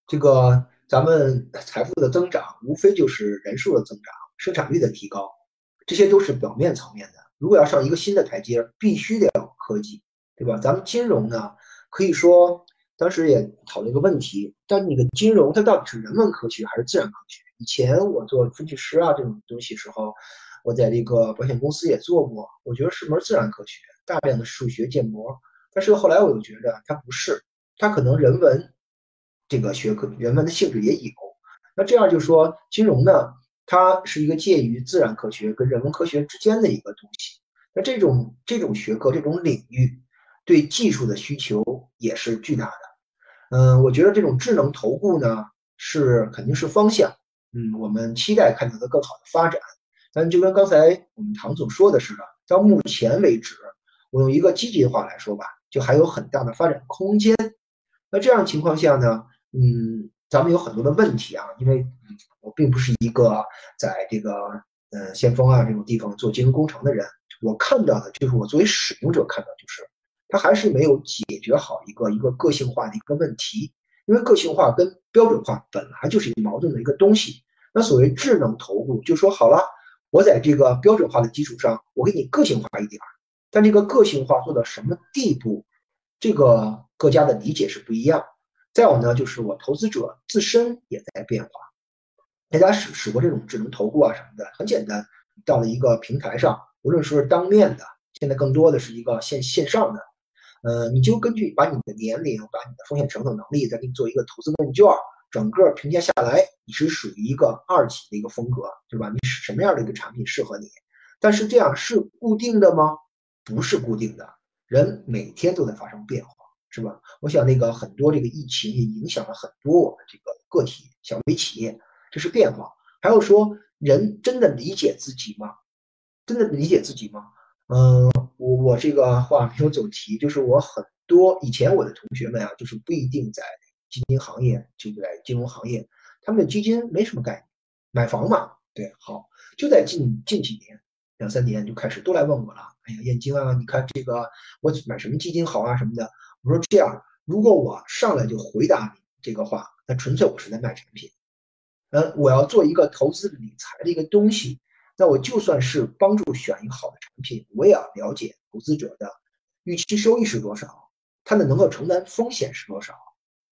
这个咱们财富的增长，无非就是人数的增长、生产率的提高，这些都是表面层面的。如果要上一个新的台阶，必须得有科技，对吧？咱们金融呢，可以说当时也讨论一个问题，但那个金融它到底是人文科学还是自然科学？以前我做分析师啊这种东西时候，我在这个保险公司也做过，我觉得是门自然科学，大量的数学建模。但是后来我又觉得它不是，它可能人文这个学科，人文的性质也有。那这样就说，金融呢，它是一个介于自然科学跟人文科学之间的一个东西。那这种这种学科这种领域，对技术的需求也是巨大的。嗯，我觉得这种智能投顾呢，是肯定是方向。嗯，我们期待看到它更好的发展。但就跟刚才我们唐总说的似的，到目前为止，我用一个积极的话来说吧，就还有很大的发展空间。那这样情况下呢，嗯。咱们有很多的问题啊，因为我并不是一个在这个呃先锋啊这种地方做金融工程的人，我看到的就是我作为使用者看到就是，它还是没有解决好一个一个个性化的一个问题，因为个性化跟标准化本来就是一个矛盾的一个东西。那所谓智能投顾，就说好了，我在这个标准化的基础上，我给你个性化一点，但这个个性化做到什么地步，这个各家的理解是不一样。再有呢，就是我投资者自身也在变化。大家使使过这种智能投顾啊什么的，很简单，到了一个平台上，无论说是当面的，现在更多的是一个线线上的，呃，你就根据把你的年龄、把你的风险承受能力，再给你做一个投资问卷，整个评价下来，你是属于一个二级的一个风格，对吧？你是什么样的一个产品适合你？但是这样是固定的吗？不是固定的，人每天都在发生变化。是吧？我想那个很多这个疫情也影响了很多我们这个个体小微企业，这是变化。还有说人真的理解自己吗？真的理解自己吗？嗯，我我这个话没有走题，就是我很多以前我的同学们啊，就是不一定在基金行业，就在金融行业，他们的基金没什么概念，买房嘛，对，好，就在近近几年两三年就开始都来问我了。哎呀，燕京啊，你看这个我买什么基金好啊什么的。我说这样，如果我上来就回答你这个话，那纯粹我是在卖产品。嗯，我要做一个投资理财的一个东西，那我就算是帮助选一个好的产品，我也要了解投资者的预期收益是多少，他的能够承担风险是多少，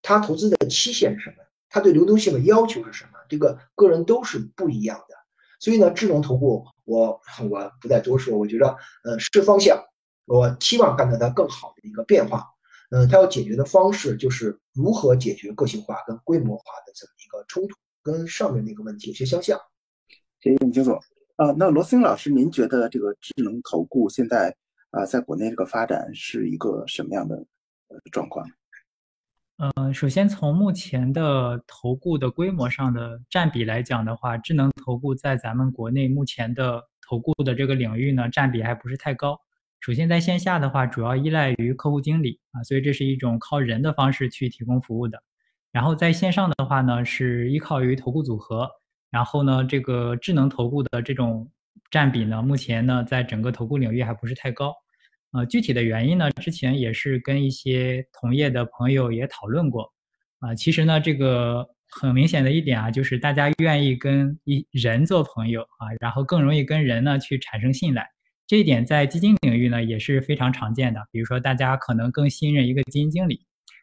他投资的期限是什么，他对流动性的要求是什么，这个个人都是不一样的。所以呢，智能投顾，我我不再多说，我觉得，呃，是方向，我期望看到它更好的一个变化。嗯，它要解决的方式就是如何解决个性化跟规模化的这么一个冲突，跟上面那个问题有些相像。谢谢金总。啊，那罗森老师，您觉得这个智能投顾现在啊，在国内这个发展是一个什么样的呃状况？嗯，首先从目前的投顾的规模上的占比来讲的话，智能投顾在咱们国内目前的投顾的这个领域呢，占比还不是太高。首先，在线下的话，主要依赖于客户经理啊，所以这是一种靠人的方式去提供服务的。然后在线上的话呢，是依靠于投顾组合。然后呢，这个智能投顾的这种占比呢，目前呢，在整个投顾领域还不是太高。呃，具体的原因呢，之前也是跟一些同业的朋友也讨论过。啊，其实呢，这个很明显的一点啊，就是大家愿意跟一人做朋友啊，然后更容易跟人呢去产生信赖。这一点在基金领域呢也是非常常见的。比如说，大家可能更信任一个基金经理，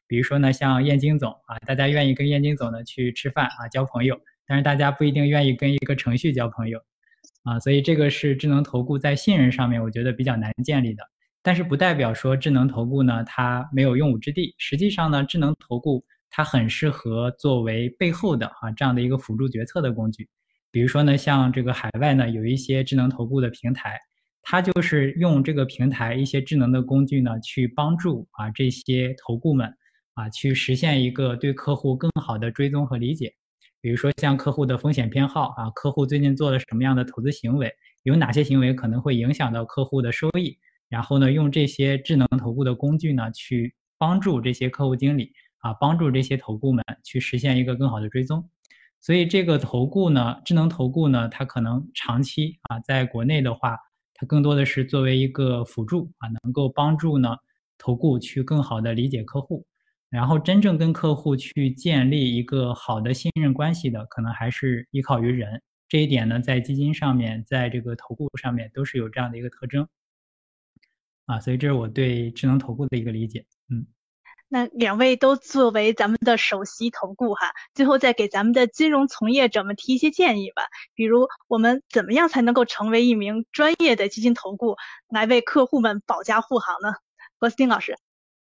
比如说呢，像燕京总啊，大家愿意跟燕京总呢去吃饭啊，交朋友。但是大家不一定愿意跟一个程序交朋友，啊，所以这个是智能投顾在信任上面，我觉得比较难建立的。但是不代表说智能投顾呢它没有用武之地。实际上呢，智能投顾它很适合作为背后的啊这样的一个辅助决策的工具。比如说呢，像这个海外呢有一些智能投顾的平台。它就是用这个平台一些智能的工具呢，去帮助啊这些投顾们啊去实现一个对客户更好的追踪和理解。比如说像客户的风险偏好啊，客户最近做了什么样的投资行为，有哪些行为可能会影响到客户的收益，然后呢用这些智能投顾的工具呢去帮助这些客户经理啊，帮助这些投顾们去实现一个更好的追踪。所以这个投顾呢，智能投顾呢，它可能长期啊在国内的话。它更多的是作为一个辅助啊，能够帮助呢投顾去更好的理解客户，然后真正跟客户去建立一个好的信任关系的，可能还是依靠于人。这一点呢，在基金上面，在这个投顾上面都是有这样的一个特征啊，所以这是我对智能投顾的一个理解。嗯，那两位都作为咱们的首席投顾哈，最后再给咱们的金融从业者们提一些建议吧。比如我们怎么样才能够成为一名专业的基金投顾，来为客户们保驾护航呢？郭斯汀老师，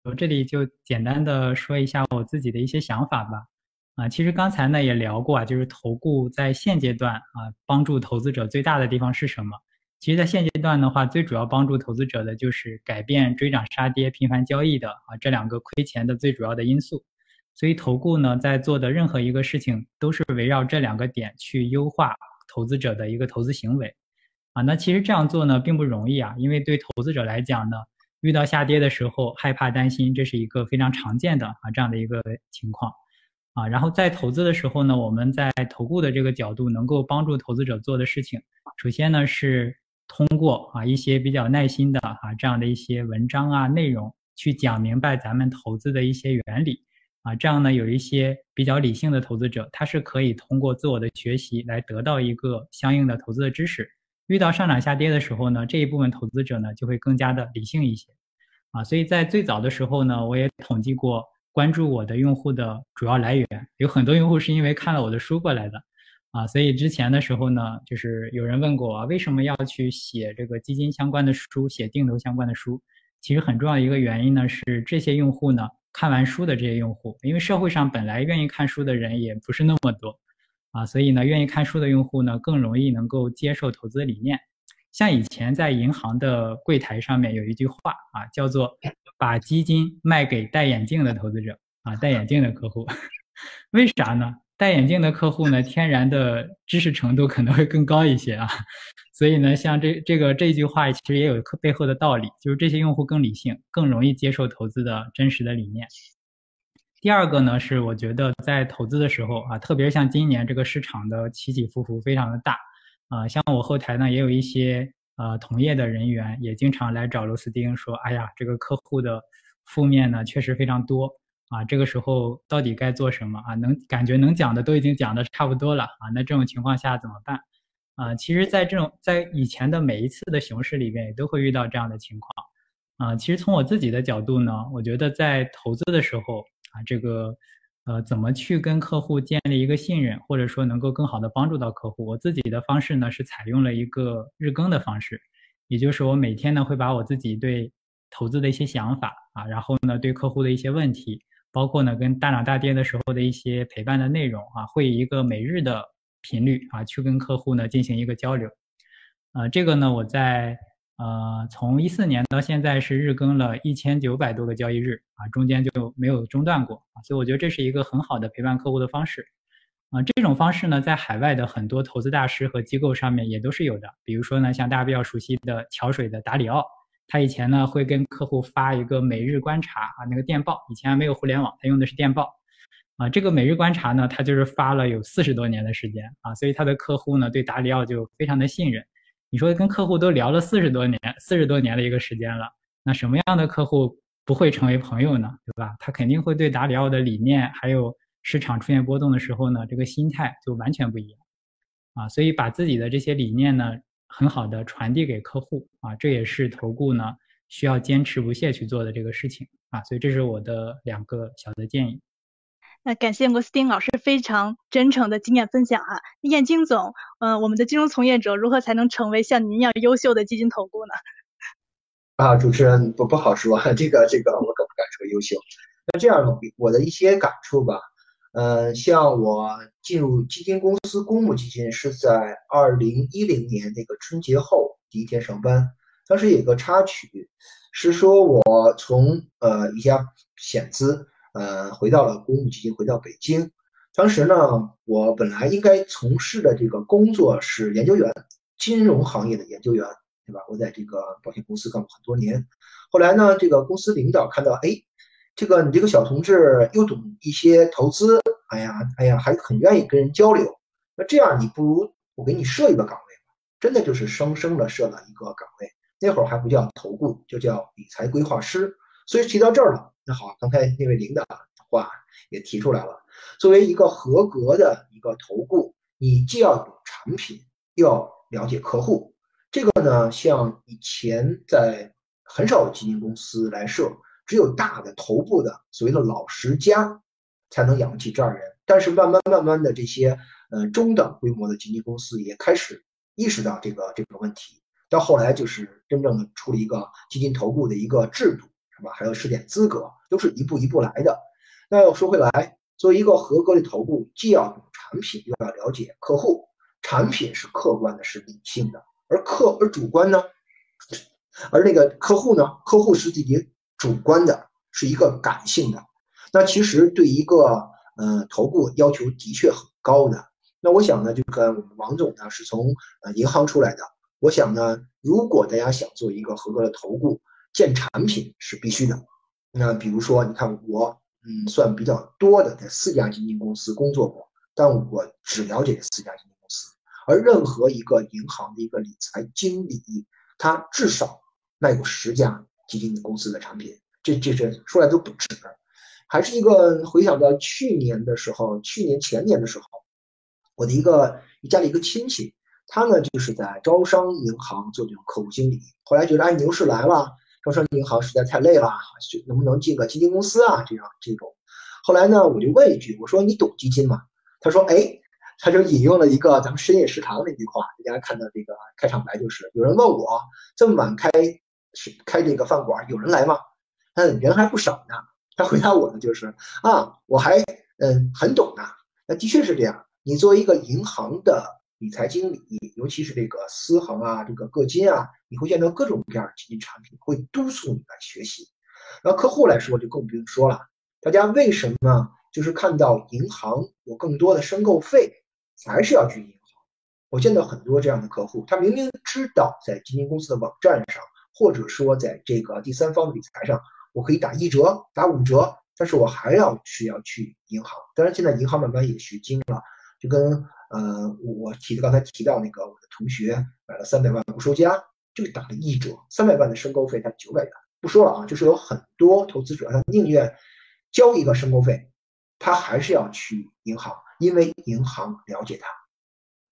我这里就简单的说一下我自己的一些想法吧。啊，其实刚才呢也聊过啊，就是投顾在现阶段啊，帮助投资者最大的地方是什么？其实，在现阶段的话，最主要帮助投资者的就是改变追涨杀跌、频繁交易的啊这两个亏钱的最主要的因素。所以，投顾呢在做的任何一个事情，都是围绕这两个点去优化投资者的一个投资行为。啊，那其实这样做呢并不容易啊，因为对投资者来讲呢，遇到下跌的时候害怕担心，这是一个非常常见的啊这样的一个情况。啊，然后在投资的时候呢，我们在投顾的这个角度能够帮助投资者做的事情，首先呢是。通过啊一些比较耐心的啊这样的一些文章啊内容去讲明白咱们投资的一些原理啊，这样呢有一些比较理性的投资者，他是可以通过自我的学习来得到一个相应的投资的知识。遇到上涨下跌的时候呢，这一部分投资者呢就会更加的理性一些啊。所以在最早的时候呢，我也统计过关注我的用户的主要来源，有很多用户是因为看了我的书过来的。啊，所以之前的时候呢，就是有人问过我，为什么要去写这个基金相关的书，写定投相关的书？其实很重要一个原因呢，是这些用户呢，看完书的这些用户，因为社会上本来愿意看书的人也不是那么多，啊，所以呢，愿意看书的用户呢，更容易能够接受投资理念。像以前在银行的柜台上面有一句话啊，叫做“把基金卖给戴眼镜的投资者”，啊，戴眼镜的客户，为啥呢？戴眼镜的客户呢，天然的知识程度可能会更高一些啊，所以呢，像这这个这句话其实也有背后的道理，就是这些用户更理性，更容易接受投资的真实的理念。第二个呢，是我觉得在投资的时候啊，特别像今年这个市场的起起伏伏非常的大啊，像我后台呢也有一些呃同业的人员也经常来找罗斯丁说，哎呀，这个客户的负面呢确实非常多。啊，这个时候到底该做什么啊？能感觉能讲的都已经讲的差不多了啊，那这种情况下怎么办？啊，其实，在这种在以前的每一次的熊市里边，也都会遇到这样的情况。啊，其实从我自己的角度呢，我觉得在投资的时候啊，这个呃，怎么去跟客户建立一个信任，或者说能够更好的帮助到客户，我自己的方式呢是采用了一个日更的方式，也就是我每天呢会把我自己对投资的一些想法啊，然后呢对客户的一些问题。包括呢，跟大涨大跌的时候的一些陪伴的内容啊，会以一个每日的频率啊，去跟客户呢进行一个交流。呃，这个呢，我在呃从一四年到现在是日更了一千九百多个交易日啊，中间就没有中断过啊，所以我觉得这是一个很好的陪伴客户的方式。啊，这种方式呢，在海外的很多投资大师和机构上面也都是有的，比如说呢，像大家比较熟悉的桥水的达里奥。他以前呢会跟客户发一个每日观察啊，那个电报，以前没有互联网，他用的是电报，啊，这个每日观察呢，他就是发了有四十多年的时间啊，所以他的客户呢对达里奥就非常的信任。你说跟客户都聊了四十多年，四十多年的一个时间了，那什么样的客户不会成为朋友呢？对吧？他肯定会对达里奥的理念，还有市场出现波动的时候呢，这个心态就完全不一样，啊，所以把自己的这些理念呢。很好的传递给客户啊，这也是投顾呢需要坚持不懈去做的这个事情啊，所以这是我的两个小的建议。那感谢郭斯丁老师非常真诚的经验分享啊，燕京总，嗯，我们的金融从业者如何才能成为像您一样优秀的基金投顾呢？啊，主持人不不好说，这个这个我可不敢说优秀。那这样我的一些感触吧。呃，像我进入基金公司公募基金是在二零一零年那个春节后第一天上班。当时有个插曲，是说我从呃一家险资呃回到了公募基金，回到北京。当时呢，我本来应该从事的这个工作是研究员，金融行业的研究员，对吧？我在这个保险公司干过很多年。后来呢，这个公司领导看到，哎。这个你这个小同志又懂一些投资，哎呀，哎呀，还很愿意跟人交流。那这样你不如我给你设一个岗位吧，真的就是生生的设了一个岗位。那会儿还不叫投顾，就叫理财规划师。所以提到这儿了，那好，刚才那位领导的话也提出来了。作为一个合格的一个投顾，你既要懂产品，又要了解客户。这个呢，像以前在很少有基金公司来设。只有大的头部的所谓的老十家才能养得起这样人。但是慢慢慢慢的，这些呃中等规模的基金公司也开始意识到这个这个问题。到后来就是真正的出了一个基金投顾的一个制度，是吧？还有试点资格，都是一步一步来的。那要说回来，作为一个合格的投顾，既要懂产品，又要了解客户。产品是客观的，是理性的，而客而主观呢？而那个客户呢？客户是自己主观的，是一个感性的。那其实对一个呃头部要求的确很高的。那我想呢，就跟我们王总呢是从呃银行出来的。我想呢，如果大家想做一个合格的投顾，建产品是必须的。那比如说，你看我嗯算比较多的，在四家基金公司工作过，但我只了解四家基金公司。而任何一个银行的一个理财经理，他至少卖过十家基金公司的产品，这这这说来都不止。还是一个回想到去年的时候，去年前年的时候，我的一个家里一个亲戚，他呢就是在招商银行做这种客户经理，后来觉得哎牛市来了，招商银行实在太累了，就能不能进个基金公司啊？这样这种，后来呢我就问一句，我说你懂基金吗？他说哎。他就引用了一个咱们深夜食堂那句话，大家看到这个开场白就是：有人问我这么晚开是开这个饭馆，有人来吗？嗯，人还不少呢。他回答我的就是啊，我还嗯很懂呢。那的确是这样。你作为一个银行的理财经理，尤其是这个私行啊、这个个金啊，你会见到各种各样的基金产品，会督促你来学习。那客户来说就更不用说了。大家为什么就是看到银行有更多的申购费？还是要去银行。我见到很多这样的客户，他明明知道在基金公司的网站上，或者说在这个第三方的理财上，我可以打一折、打五折，但是我还要需要去银行。当然，现在银行慢慢也学精了，就跟呃我提的刚才提到那个我的同学买了三百万不收家，就打了一折，三百万的申购费才九百元。不说了啊，就是有很多投资者他宁愿交一个申购费，他还是要去银行。因为银行了解他，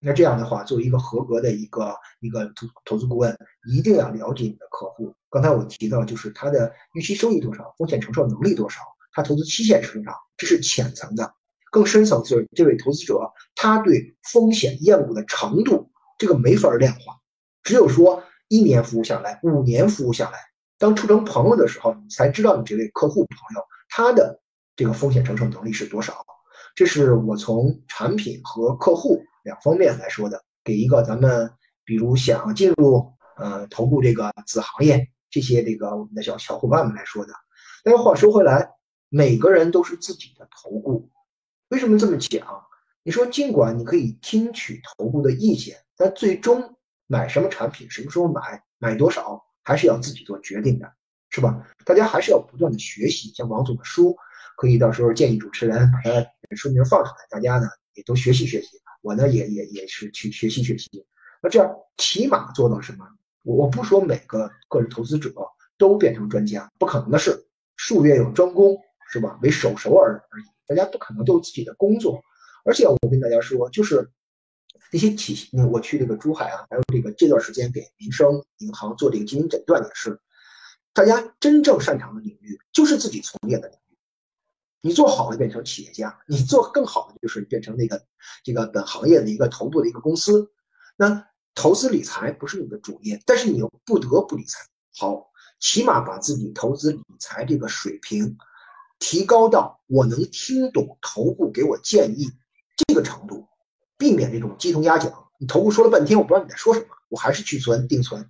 那这样的话，作为一个合格的一个一个投投资顾问，一定要了解你的客户。刚才我提到，就是他的预期收益多少，风险承受能力多少，他投资期限是多少，这是浅层的。更深层次，这位投资者他对风险厌恶的程度，这个没法量化。只有说一年服务下来，五年服务下来，当处成朋友的时候，你才知道你这位客户朋友他的这个风险承受能力是多少。这是我从产品和客户两方面来说的，给一个咱们比如想进入呃头部这个子行业这些这个我们的小小伙伴们来说的。但是话说回来，每个人都是自己的头部，为什么这么讲？你说尽管你可以听取头部的意见，但最终买什么产品、什么时候买、买多少，还是要自己做决定的，是吧？大家还是要不断的学习，像王总的书。可以到时候建议主持人把他的书名放出来，大家呢也都学习学习。我呢也也也是去学习学习。那这样起码做到什么？我我不说每个个人投资者都变成专家，不可能的事。术业有专攻，是吧？为手熟而而已。大家不可能都有自己的工作。而且我跟大家说，就是那些体系，我去这个珠海啊，还有这个这段时间给民生银行做这个基因诊断也是，大家真正擅长的领域就是自己从业的领域。你做好了变成企业家，你做更好的就是变成那个这个本行业的一个头部的一个公司。那投资理财不是你的主业，但是你又不得不理财。好，起码把自己投资理财这个水平提高到我能听懂头部给我建议这个程度，避免这种鸡同鸭讲。你头部说了半天，我不知道你在说什么，我还是去存定存，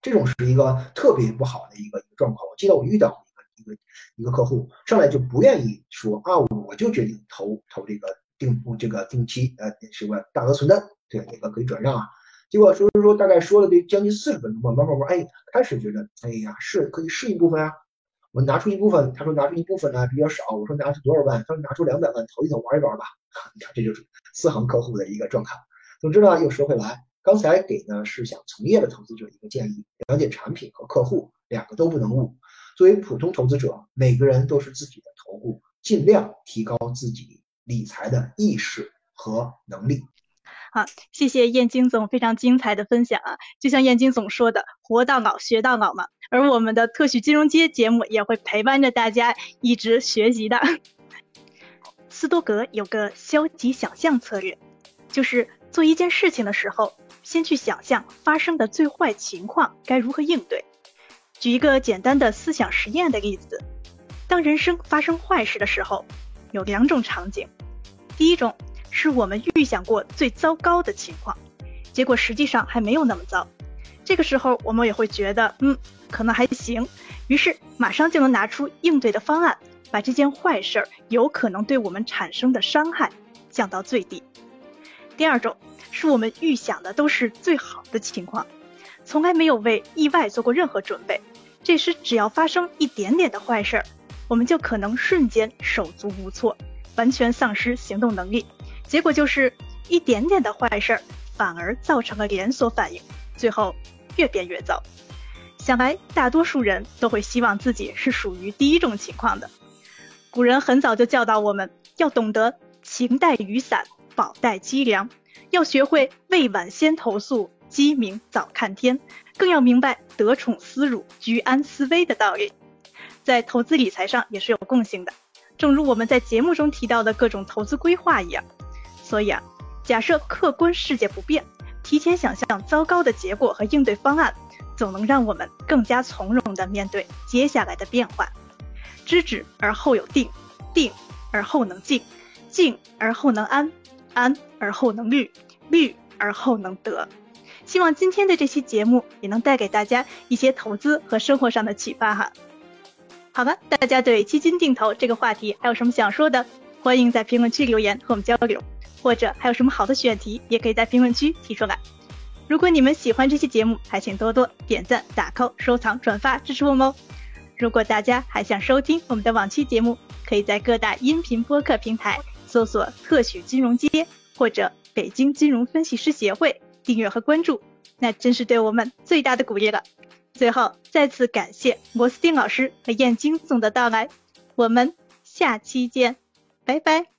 这种是一个特别不好的一个一个状况。我记得我遇到。一个一个客户上来就不愿意说啊，我就决定投投这个定这个定期呃什么大额存单，对那个可以转让啊。结果说说说大概说了得将近四十分钟，慢慢慢慢哎，开始觉得哎呀是可以试一部分啊。我拿出一部分，他说拿出一部分呢比较少，我说拿出多少万，他说拿出两百万投一投玩一玩吧。你看这就是四行客户的一个状态。总之呢又说回来，刚才给呢是想从业的投资者一个建议，了解产品和客户两个都不能误。作为普通投资者，每个人都是自己的头部，尽量提高自己理财的意识和能力。好，谢谢燕京总非常精彩的分享啊！就像燕京总说的，活到老学到老嘛。而我们的特许金融街节目也会陪伴着大家一直学习的。斯多格有个消极想象策略，就是做一件事情的时候，先去想象发生的最坏情况该如何应对。举一个简单的思想实验的例子：当人生发生坏事的时候，有两种场景。第一种是我们预想过最糟糕的情况，结果实际上还没有那么糟。这个时候我们也会觉得，嗯，可能还行，于是马上就能拿出应对的方案，把这件坏事儿有可能对我们产生的伤害降到最低。第二种是我们预想的都是最好的情况。从来没有为意外做过任何准备，这时只要发生一点点的坏事儿，我们就可能瞬间手足无措，完全丧失行动能力。结果就是一点点的坏事儿反而造成了连锁反应，最后越变越糟。想来大多数人都会希望自己是属于第一种情况的。古人很早就教导我们要懂得晴带雨伞，饱带饥粮，要学会未晚先投宿。鸡鸣早看天，更要明白得宠思辱，居安思危的道理，在投资理财上也是有共性的。正如我们在节目中提到的各种投资规划一样，所以啊，假设客观世界不变，提前想象糟糕的结果和应对方案，总能让我们更加从容地面对接下来的变化。知止而后有定，定而后能静，静而后能安，安而后能虑，虑而后能得。希望今天的这期节目也能带给大家一些投资和生活上的启发哈。好吧，大家对基金定投这个话题还有什么想说的？欢迎在评论区留言和我们交流，或者还有什么好的选题，也可以在评论区提出来。如果你们喜欢这期节目，还请多多点赞、打 call、收藏、转发支持我们哦。如果大家还想收听我们的往期节目，可以在各大音频播客平台搜索“特许金融街”或者“北京金融分析师协会”。订阅和关注，那真是对我们最大的鼓励了。最后，再次感谢摩斯丁老师和燕京总的到来，我们下期见，拜拜。